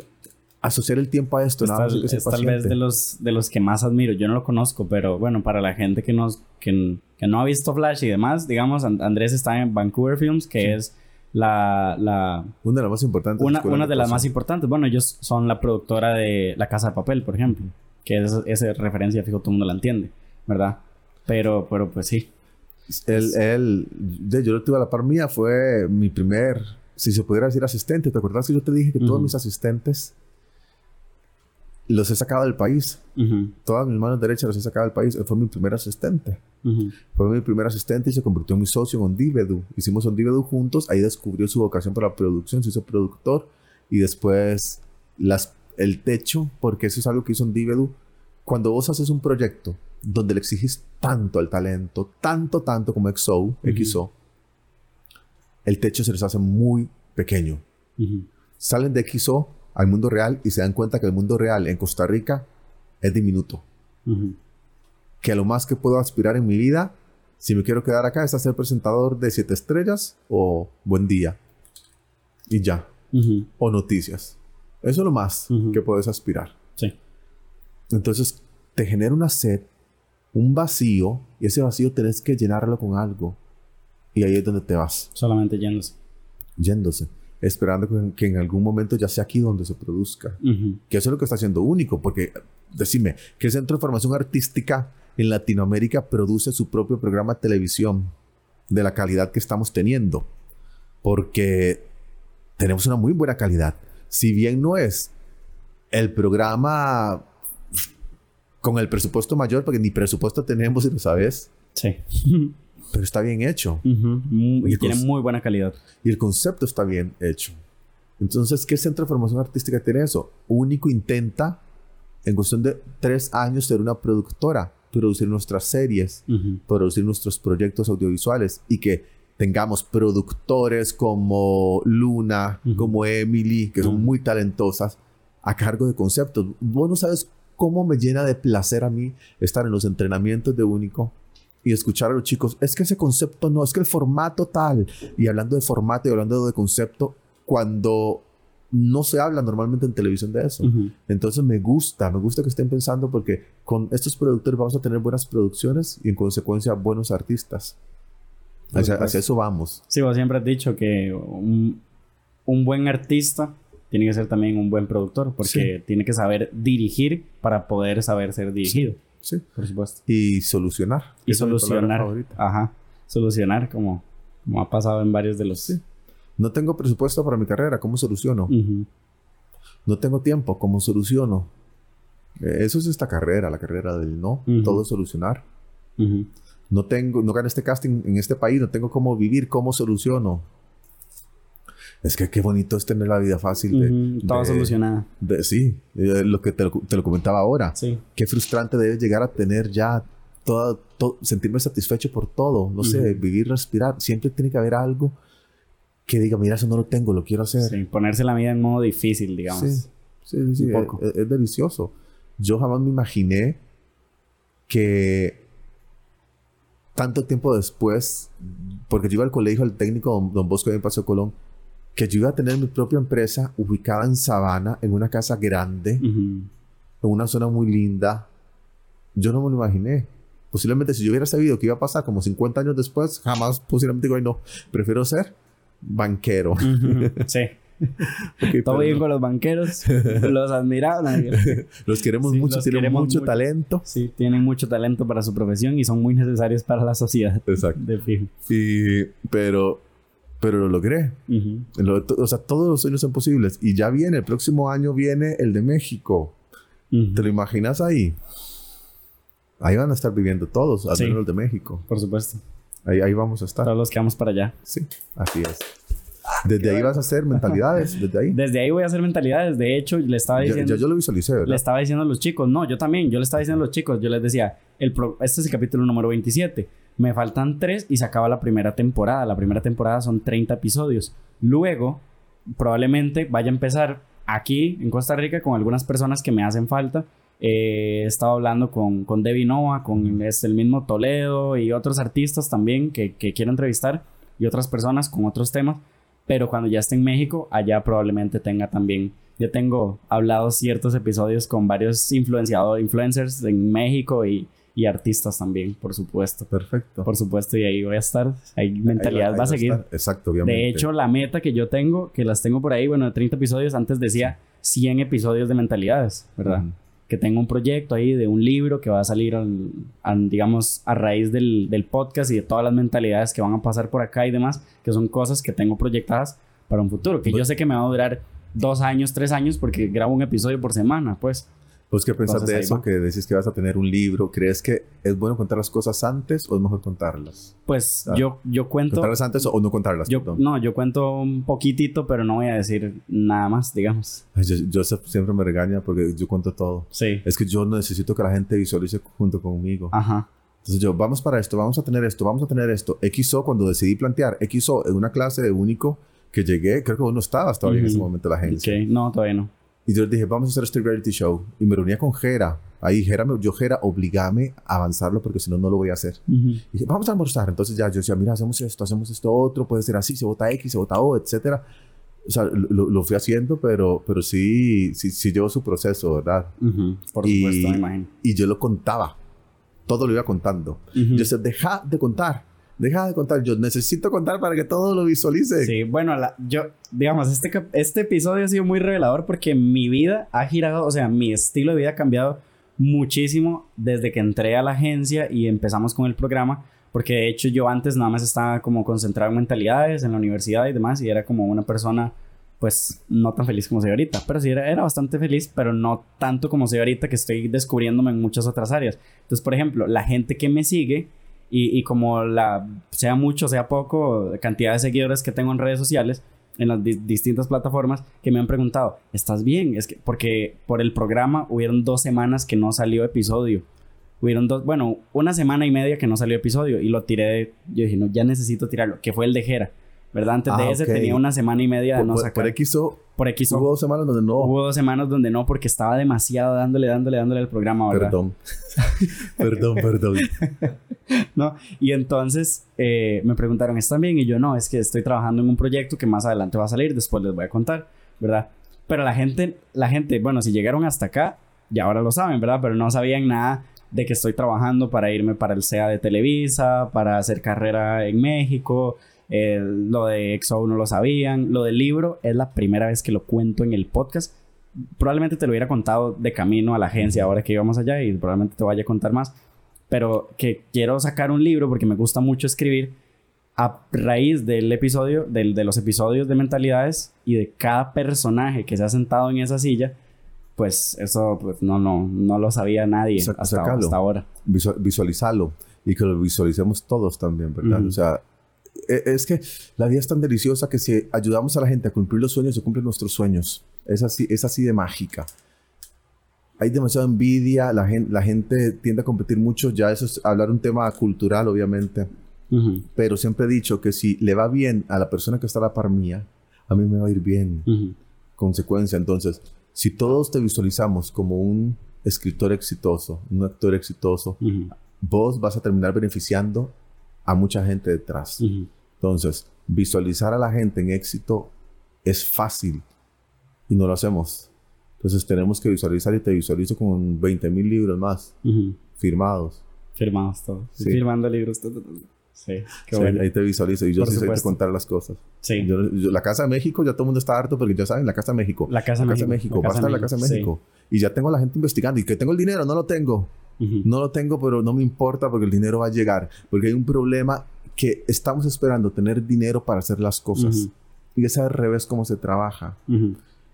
asociar el tiempo a esto. nada es tal vez de los, de los que más admiro. Yo no lo conozco, pero bueno, para la gente que, nos, que, que no ha visto Flash y demás, digamos, Andrés está en Vancouver Films, que es la, la una de las más importantes. Una, una de las más importantes. Bueno, ellos son la productora de La Casa de Papel, por ejemplo. Que es, esa referencia, fijo, todo el mundo la entiende, ¿verdad? Pero, pero pues sí. Él, él, yo lo tuve a la par mía, fue mi primer, si se pudiera decir asistente. ¿Te acuerdas que yo te dije que todos mis asistentes los he sacado del país. Todas mis manos derechas los he sacado del país. Él fue mi primer asistente. Fue mi primer asistente y se convirtió en mi socio en Ondivedu. Hicimos Ondivedu juntos. Ahí descubrió su vocación para la producción. Se hizo productor. Y después las, el techo, porque eso es algo que hizo Ondivedu. Cuando vos haces un proyecto donde le exigís tanto al talento, tanto, tanto como XO, XO, el techo se les hace muy pequeño. Salen de XO al mundo real y se dan cuenta que el mundo real en Costa Rica es diminuto. Que lo más que puedo aspirar en mi vida, si me quiero quedar acá, es a ser presentador de siete estrellas o buen día. Y ya. O noticias. Eso es lo más que puedes aspirar. Sí. Entonces, te genera una sed, un vacío, y ese vacío tenés que llenarlo con algo. Y ahí es donde te vas. Solamente yéndose. Yéndose esperando que, en algún momento ya sea aquí donde se produzca. Que eso es lo que está haciendo único, porque decime, ¿qué centro de formación artística en Latinoamérica produce su propio programa de televisión de la calidad que estamos teniendo? Porque tenemos una muy buena calidad. Si bien no es el programa con el presupuesto mayor, porque ni presupuesto tenemos, si lo sabes. Sí. pero está bien hecho. Y, tiene muy buena calidad. Y el concepto está bien hecho. Entonces, ¿qué centro de formación artística tiene eso? Único intenta, en cuestión de tres años, ser una productora, producir nuestras series, producir nuestros proyectos audiovisuales y que tengamos productores como Luna, como Emily, que son muy talentosas, a cargo de conceptos. Vos no sabes cómo me llena de placer a mí estar en los entrenamientos de Único y escuchar a los chicos, es que ese concepto no, es que el formato tal, y hablando de formato y hablando de concepto, cuando no se habla normalmente en televisión de eso. Entonces me gusta, me gusta que estén pensando porque con estos productores vamos a tener buenas producciones y en consecuencia buenos artistas. Hacia, eso vamos. Sí, vos siempre has dicho que un, buen artista tiene que ser también un buen productor porque tiene que saber dirigir para poder saber ser dirigido. Sí. Por supuesto. Y solucionar. Y solucionar. Ajá. Solucionar como, como ha pasado en varios de los... Sí. No tengo presupuesto para mi carrera. ¿Cómo soluciono? No tengo tiempo. ¿Cómo soluciono? Eh, eso es esta carrera, la carrera del no. Todo solucionar. No tengo, no gané este casting en este país, no tengo cómo vivir, ¿cómo soluciono? Es que qué bonito es tener la vida fácil. De, Todo solucionada. sí, eh, lo que te lo, comentaba ahora. Sí. Qué frustrante debe llegar a tener ya todo, sentirme satisfecho por todo. No sé, vivir, respirar. Siempre tiene que haber algo que diga, mira, eso no lo tengo, lo quiero hacer. Sí, ponerse la vida en modo difícil, digamos. Sí, sí, sí. Es, delicioso. Yo jamás me imaginé que tanto tiempo después, porque yo iba al colegio, al técnico Don, Bosco de Paso Colón, que yo iba a tener mi propia empresa ubicada en Sabana, en una casa grande, en una zona muy linda. Yo no me lo imaginé. Posiblemente si yo hubiera sabido que iba a pasar como 50 años después, jamás posiblemente digo, no, prefiero ser banquero. Sí. Todo bien con los banqueros. los admiramos. los queremos mucho, tienen mucho, talento. Sí, tienen mucho talento para su profesión y son muy necesarios para la sociedad. Exacto. De fijo. Y, pero pero lo logré. o sea, todos los sueños son posibles. Y ya viene, el próximo año viene el de México. ¿Te lo imaginas ahí? Ahí van a estar viviendo todos, al menos el de México. Por supuesto. Ahí, ahí vamos a estar. Todos los que vamos para allá. Sí, así es. Desde ahí vas a hacer mentalidades, desde ahí. Desde ahí voy a hacer mentalidades. De hecho, le estaba diciendo. Ya, yo lo visualicé, ¿verdad? Le estaba diciendo a los chicos, no, yo también, yo le estaba diciendo a los chicos, yo les decía, el este es el capítulo número 27 me faltan tres y se acaba la primera temporada. La primera temporada son 30 episodios. Luego, probablemente vaya a empezar aquí en Costa Rica con algunas personas que me hacen falta. he estado hablando con, con Debbie Nova, con este, el mismo Toledo y otros artistas también que, que quiero entrevistar y otras personas con otros temas. Pero cuando ya esté en México, allá probablemente tenga también. Yo tengo hablado ciertos episodios con varios influenciadores, influencers en México y, y artistas también, por supuesto. Perfecto. Por supuesto, y ahí voy a estar. Ahí mentalidad va, a seguir. Exacto, obviamente. De hecho, la meta que yo tengo, que las tengo por ahí, bueno, de 30 episodios, antes decía 100 episodios de mentalidades, ¿verdad? Que tengo un proyecto ahí de un libro que va a salir, digamos, a raíz del, del podcast y de todas las mentalidades que van a pasar por acá y demás, que son cosas que tengo proyectadas para un futuro, que yo sé que me va a durar dos años, tres años, porque grabo un episodio por semana, pues. ¿Vos qué pensás de eso? Que decís que vas a tener un libro. ¿Crees que es bueno contar las cosas antes o es mejor contarlas? Pues yo, yo cuento... ¿Contarlas antes o no contarlas? Yo, no, yo cuento un poquitito, pero no voy a decir nada más, digamos. Yo, siempre me regaña porque yo cuento todo. Sí. Es que yo necesito que la gente visualice junto conmigo. Ajá. Entonces yo, vamos para esto, vamos a tener esto, vamos a tener esto. XO, cuando decidí plantear XO en una clase de único que llegué, creo que vos no estabas todavía en ese momento la agencia. Ok, no, todavía no. Y yo les dije, vamos a hacer este reality show. Y me reunía con Jera. Ahí Jera, yo Jera, obligame a avanzarlo porque si no, no lo voy a hacer. Y dije, vamos a almorzar. Entonces ya yo decía, mira, hacemos esto, hacemos esto otro, puede ser así, se vota X, se vota O, etcétera. O sea, lo, fui haciendo, pero, pero sí, sí, sí llevó su proceso, ¿verdad? Por supuesto, me imagino. Y yo lo contaba. Todo lo iba contando. Yo decía, deja de contar deja de contar, yo necesito contar para que todo lo visualice. Sí, bueno, yo, digamos, este, este episodio ha sido muy revelador porque mi vida ha girado, o sea, mi estilo de vida ha cambiado muchísimo desde que entré a la agencia y empezamos con el programa, porque de hecho yo antes nada más estaba como concentrado en mentalidades, en la universidad y demás, y era como una persona pues no tan feliz como soy ahorita, pero sí era, era bastante feliz, pero no tanto como soy ahorita que estoy descubriéndome en muchas otras áreas. Entonces, por ejemplo, la gente que me sigue, y, como la, sea mucho, sea poco, cantidad de seguidores que tengo en redes sociales, en las distintas plataformas, que me han preguntado, ¿estás bien? Es que, porque por el programa hubieron dos semanas que no salió episodio. Hubieron dos, bueno, una semana y media que no salió episodio y lo tiré, yo dije, no, ya necesito tirarlo, que fue el de Jera. ¿Verdad? Antes de ah, ese tenía una semana y media de no sacar. Por XO. Por XO. Hubo dos semanas donde no. Hubo dos semanas donde no, porque estaba demasiado dándole, dándole, dándole al programa, ¿verdad? Perdón. perdón, perdón. no, y entonces eh, me preguntaron, ¿están bien? Y yo, no, es que estoy trabajando en un proyecto que más adelante va a salir, después les voy a contar, ¿verdad? Pero la gente, la gente, bueno, si llegaron hasta acá, ya ahora lo saben, ¿verdad? Pero no sabían nada de que estoy trabajando para irme para el SEA de Televisa, para hacer carrera en México, lo de EXO no lo sabían. Lo del libro es la primera vez que lo cuento en el podcast. Probablemente te lo hubiera contado de camino a la agencia ahora que íbamos allá y probablemente te vaya a contar más. Pero que quiero sacar un libro porque me gusta mucho escribir a raíz del episodio, del, de los episodios de mentalidades y de cada personaje que se ha sentado en esa silla. Pues eso pues, no, no, no lo sabía nadie hasta, hasta, ahora. visualizarlo y que lo visualicemos todos también, ¿verdad? O sea, es que la vida es tan deliciosa que si ayudamos a la gente a cumplir los sueños, se cumplen nuestros sueños. Es así, es así de mágica. Hay demasiada envidia, la gente, la gente tiende a competir mucho, ya eso es hablar un tema cultural, obviamente. Pero siempre he dicho que si le va bien a la persona que está a la par mía, a mí me va a ir bien. Consecuencia, entonces, si todos te visualizamos como un escritor exitoso, un actor exitoso, vos vas a terminar beneficiando a mucha gente detrás. Entonces, visualizar a la gente en éxito es fácil y no lo hacemos. Entonces tenemos que visualizar y te visualizo con 20 mil libros más firmados. Firmados todos. Firmando libros. Sí, qué bueno. ahí te visualizo y yo sí sé contar las cosas. Sí. la Casa de México, ya todo el mundo está harto porque ya saben, la Casa de México. La Casa, de México. Va a estar la Casa de México. Y ya tengo a la gente investigando. Y que tengo el dinero, no lo tengo. No lo tengo, pero no me importa porque el dinero va a llegar. Porque hay un problema que estamos esperando tener dinero para hacer las cosas. Y es al revés cómo se trabaja.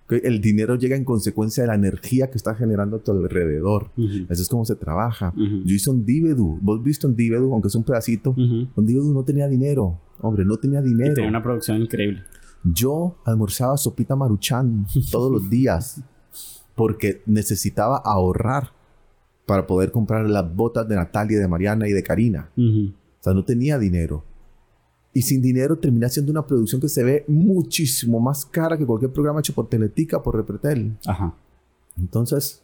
El dinero llega en consecuencia de la energía que está generando a tu alrededor. Eso es como se trabaja. Yo hice un Divedu. Vos viste un Divedu, aunque es un pedacito. Un Divedu no tenía dinero. Hombre, no tenía dinero. tenía una producción increíble. Yo almorzaba sopita maruchan todos los días porque necesitaba ahorrar para poder comprar las botas de Natalia, de Mariana y de Karina. O sea, no tenía dinero. Y sin dinero terminé haciendo una producción que se ve muchísimo más cara que cualquier programa hecho por Teletica, por Repretel. Ajá. Entonces,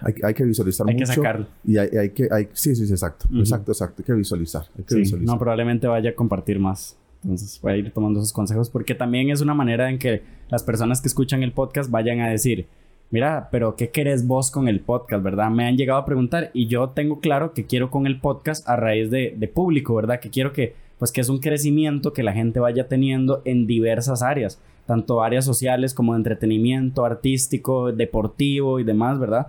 hay, que visualizar mucho. Hay que sacarlo. Y hay, que... Hay, sí, sí, sí, exacto. Exacto, exacto. Hay que visualizar. Hay que visualizar. No, probablemente vaya a compartir más. Entonces voy a ir tomando esos consejos porque también es una manera en que las personas que escuchan el podcast vayan a decir, mira, pero ¿qué querés vos con el podcast, verdad? Me han llegado a preguntar y yo tengo claro que quiero con el podcast a raíz de, público, ¿verdad? Que quiero que, pues que es un crecimiento que la gente vaya teniendo en diversas áreas, tanto áreas sociales como de entretenimiento, artístico, deportivo y demás, ¿verdad?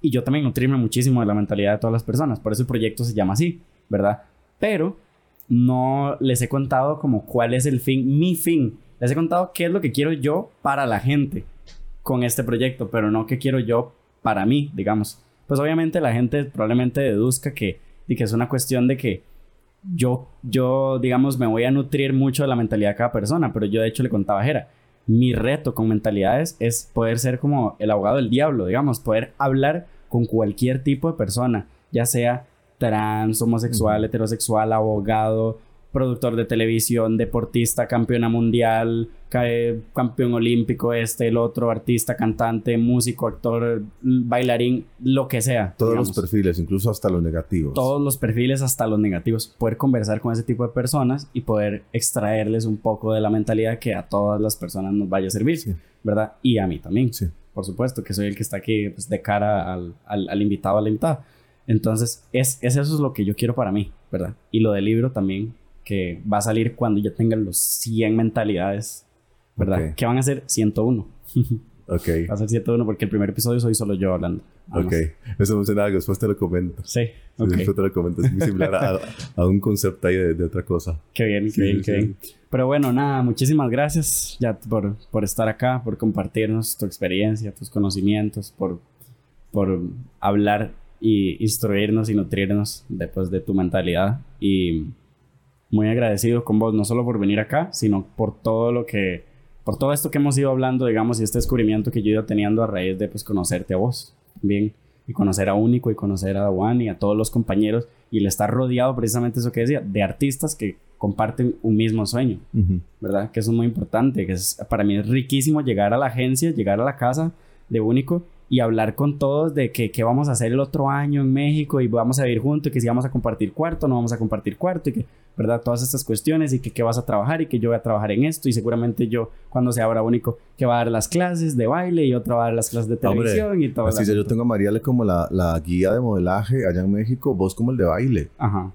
Y yo también nutrirme muchísimo de la mentalidad de todas las personas, por eso el proyecto se llama así, ¿verdad? Pero no les he contado como cuál es el fin, mi fin. Les he contado qué es lo que quiero yo para la gente con este proyecto, pero no qué quiero yo para mí, digamos. Pues obviamente la gente probablemente deduzca que, que es una cuestión de que yo, yo, digamos, me voy a nutrir mucho de la mentalidad de cada persona, pero yo de hecho le contaba a Jera, mi reto con mentalidades es poder ser como el abogado del diablo, digamos, poder hablar con cualquier tipo de persona, ya sea trans, homosexual, heterosexual, abogado, productor de televisión, deportista, campeona mundial, campeón olímpico, este, el otro, artista, cantante, músico, actor, bailarín, lo que sea. Todos los perfiles, incluso hasta los negativos. Todos los perfiles, hasta los negativos. Poder conversar con ese tipo de personas y poder extraerles un poco de la mentalidad que a todas las personas nos vaya a servir, ¿verdad? Y a mí también. Sí. Por supuesto, que soy el que está aquí pues, de cara al, al, al invitado, a la invitada. Entonces, es, es, eso es lo que yo quiero para mí, ¿verdad? Y lo del libro también, que va a salir cuando ya tengan los 100 mentalidades, ¿verdad? Que van a ser 101. ok. Va a ser 101 porque el primer episodio soy solo yo hablando. Ok. Eso no sé nada, después te lo comento. Sí. Okay. Después te lo comento. Es muy similar a, a, un concepto ahí de, de, otra cosa. Qué bien, qué bien, qué bien. Pero bueno, nada, muchísimas gracias ya por, por estar acá, por compartirnos tu experiencia, tus conocimientos, por, por hablar y instruirnos y nutrirnos después de tu mentalidad. Y muy agradecido con vos, no solo por venir acá, sino por todo lo que, por todo esto que hemos ido hablando, digamos, y este descubrimiento que yo he ido teniendo a raíz de pues conocerte a vos, bien, y conocer a Único y conocer a Juan y a todos los compañeros y el estar rodeado precisamente eso que decía, de artistas que comparten un mismo sueño, ¿verdad? Que eso es muy importante, que es, para mí es riquísimo llegar a la agencia, llegar a la casa de Único y hablar con todos de que, qué vamos a hacer el otro año en México y vamos a vivir juntos, y que si vamos a compartir cuarto, no vamos a compartir cuarto y que, ¿verdad? Todas estas cuestiones y que qué vas a trabajar y que yo voy a trabajar en esto y seguramente yo cuando sea ahora único que va a dar las clases de baile y otro va a dar las clases de televisión y todo. Así yo tengo a Mariale como la, la guía de modelaje allá en México, vos como el de baile. Ajá.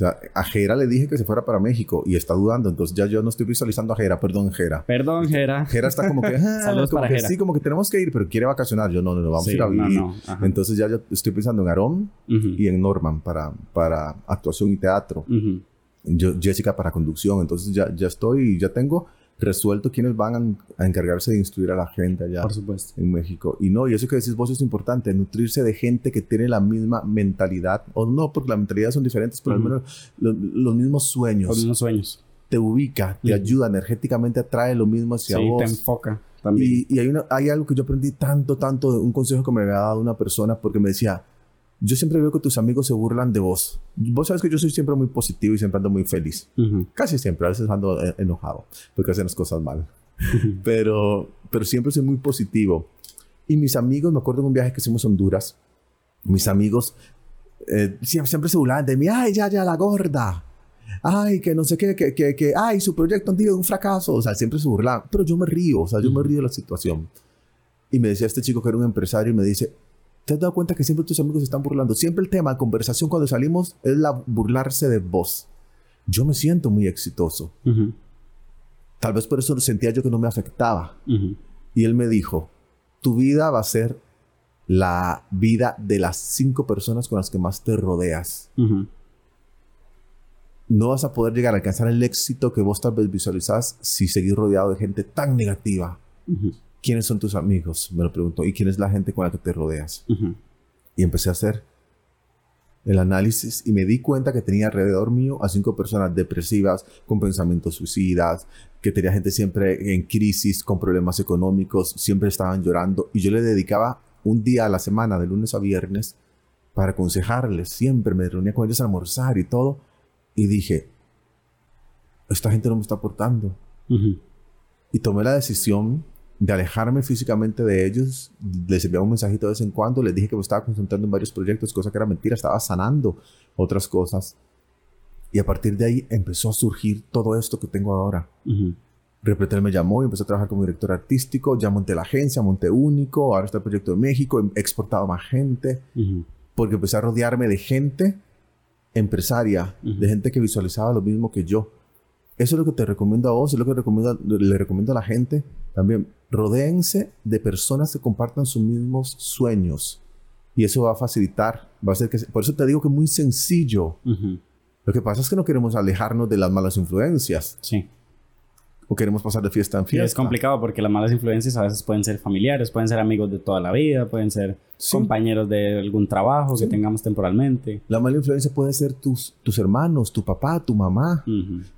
O sea, a Jera le dije que se fuera para México y está dudando. Entonces ya yo no estoy visualizando a Jera. Perdón, Jera. Perdón, Jera. Jera está como que... Ah, Saludos como para que Jera. Sí, como que tenemos que ir, pero quiere vacacionar. Yo no, no, no vamos Sí, a ir a no, vivir. no, ajá. Entonces ya yo estoy pensando en Aarón Ujú, y en Norman para, para actuación y teatro. ujú. Yo, Jessica para conducción. Entonces ya, ya estoy, ya tengo resuelto quiénes van a, encargarse de instruir a la gente allá Por supuesto. en México. Y no, y eso que decís vos es importante, nutrirse de gente que tiene la misma mentalidad, o no, porque las mentalidades son diferentes, pero Ujú. al menos lo- los mismos sueños. Los mismos sueños. Te ubica, te ayuda energéticamente, atrae lo mismo hacia sí, vos. te enfoca también. Y, y hay, una, hay algo que yo aprendí tanto, tanto, un consejo que me había dado una persona porque me decía, yo siempre veo que tus amigos se burlan de vos. Vos sabes que yo soy siempre muy positivo y siempre ando muy feliz. Ujú, Casi siempre, a veces ando eh, enojado porque hacen las cosas mal. ujú. Pero, pero siempre soy muy positivo. Y mis amigos, me acuerdo de un viaje que hicimos a Honduras, mis amigos eh, siempre, siempre se burlaban de mí, ay, ya, ya, la gorda. Ay, que no sé qué, que, que, que ay, su proyecto han sido un fracaso. O sea, siempre se burlaban. Pero yo me río, o sea, yo me Ujú. río de la situación. Y me decía este chico que era un empresario y me dice, ¿te has dado cuenta que siempre tus amigos se están burlando? Siempre el tema de conversación cuando salimos es la burlarse de vos. Yo me siento muy exitoso. Tal vez por eso sentía yo que no me afectaba. Y él me dijo, tu vida va a ser la vida de las cinco personas con las que más te rodeas. No vas a poder llegar a alcanzar el éxito que vos tal vez visualizás si seguís rodeado de gente tan negativa. ¿Quiénes son tus amigos? Me lo preguntó. ¿Y quién es la gente con la que te rodeas? Y empecé a hacer el análisis y me di cuenta que tenía alrededor mío a cinco personas depresivas, con pensamientos suicidas, que tenía gente siempre en crisis, con problemas económicos, siempre estaban llorando y yo le dedicaba un día a la semana, de lunes a viernes, para aconsejarles. Siempre me reunía con ellos a almorzar y todo. Y dije, esta gente no me está aportando. Ujú, Y tomé la decisión de alejarme físicamente de ellos. Les enviaba un mensajito de vez en cuando. Les dije que me estaba concentrando en varios proyectos, cosa que era mentira. Estaba sanando otras cosas. Y a partir de ahí empezó a surgir todo esto que tengo ahora. Repretel me llamó y empecé a trabajar como director artístico. Ya monté la agencia, monté Único. Ahora está el proyecto de México. He exportado más gente. Porque empecé a rodearme de gente empresaria, de gente que visualizaba lo mismo que yo. Eso es lo que te recomiendo a vos, es lo que recomiendo, le recomiendo a la gente también. Rodéense de personas que compartan sus mismos sueños. Y eso va a facilitar, va a ser que... Por eso te digo que es muy sencillo. Lo que pasa es que no queremos alejarnos de las malas influencias. Sí o queremos pasar de fiesta en fiesta. es complicado porque las malas influencias a veces pueden ser familiares, pueden ser amigos de toda la vida, pueden ser compañeros de algún trabajo que tengamos temporalmente. La mala influencia puede ser tus, tus hermanos, tu papá, tu mamá,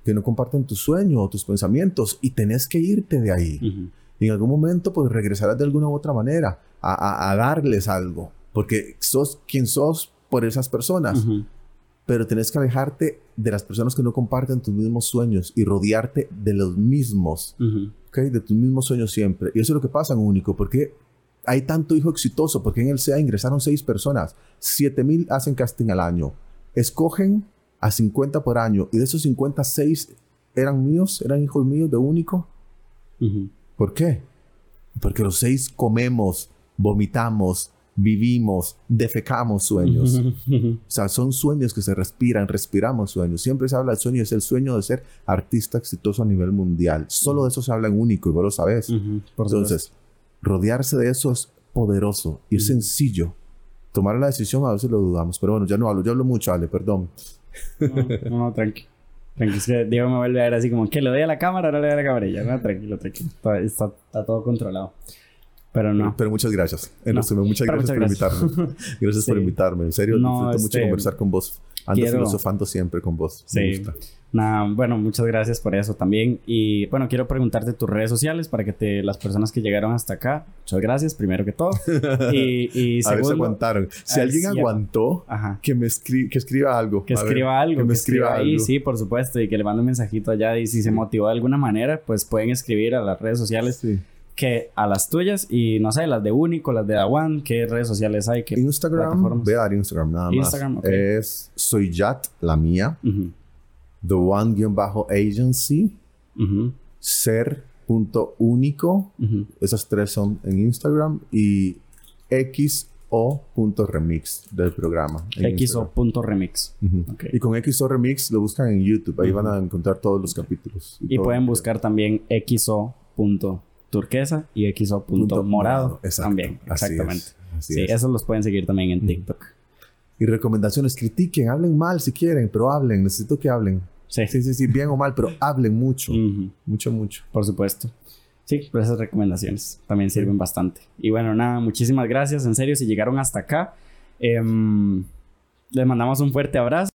que no comparten tus sueños o tus pensamientos y tenés que irte de ahí. Y en algún momento pues regresarás de alguna u otra manera a, a, darles algo, porque sos quien sos por esas personas pero tenés que alejarte de las personas que no comparten tus mismos sueños y rodearte de los mismos, De tus mismos sueños siempre. Y eso es lo que pasa en Único, porque hay tanto hijo exitoso, porque en el SEA ingresaron seis personas, siete mil hacen casting al año, escogen a 50 por año, y de esos 56 eran míos, eran hijos míos de Único. ¿Por qué? Porque los seis comemos, vomitamos, vivimos, defecamos sueños. o sea, son sueños que se respiran, respiramos sueños. Siempre se habla del sueño, es el sueño de ser artista exitoso a nivel mundial. Solo de eso se habla en único y vos lo sabes. Entonces, rodearse de eso es poderoso y es sencillo. Tomar la decisión a veces lo dudamos, pero bueno, ya no hablo, yo hablo mucho, Ale, perdón. No, no, tranqui. Tranquilo, es que Diego me vuelve a ver así como que le doy a la cámara, ahora le doy a la cámara y ya, no, tranquilo, tranquilo. está, está todo controlado. Pero no. Pero muchas gracias. En resumen, muchas gracias por invitarme. Gracias por invitarme. En serio, disfruto mucho este, conversar con vos. Ando filosofando siempre con vos. Sí. Nada, bueno, muchas gracias por eso también. Y bueno, quiero preguntarte tus redes sociales para que te, las personas que llegaron hasta acá, muchas gracias, primero que todo. Y, y segundo, a ver si aguantaron. Si alguien aguantó, que me que escriba algo. Que escriba algo. Que me escriba, ahí, sí, por supuesto. Y que le mande un mensajito allá. Y si se motivó de alguna manera, pues pueden escribir a las redes sociales. Sí que a las tuyas y no sé, las de Único, las de Dawan, qué redes sociales hay, qué Instagram, voy a dar Instagram nada más. Instagram, Es soy Yat, la mía. The One-Agency. Ser.único. Esas tres son en Instagram. Y XO.remix del programa. XO.remix. Y con XO Remix lo buscan en YouTube. Ahí van a encontrar todos los capítulos. Y, pueden buscar también XO turquesa y XO punto morado. También, exactamente. sí, esos los pueden seguir también en TikTok. Y recomendaciones, critiquen, hablen mal si quieren, pero hablen, necesito que hablen. Sí. Sí, sí, sí, bien o mal, pero hablen mucho. Mucho, mucho. Por supuesto. Sí, pero esas recomendaciones también sirven bastante. Y bueno, nada, muchísimas gracias. En serio, si llegaron hasta acá, eh, les mandamos un fuerte abrazo.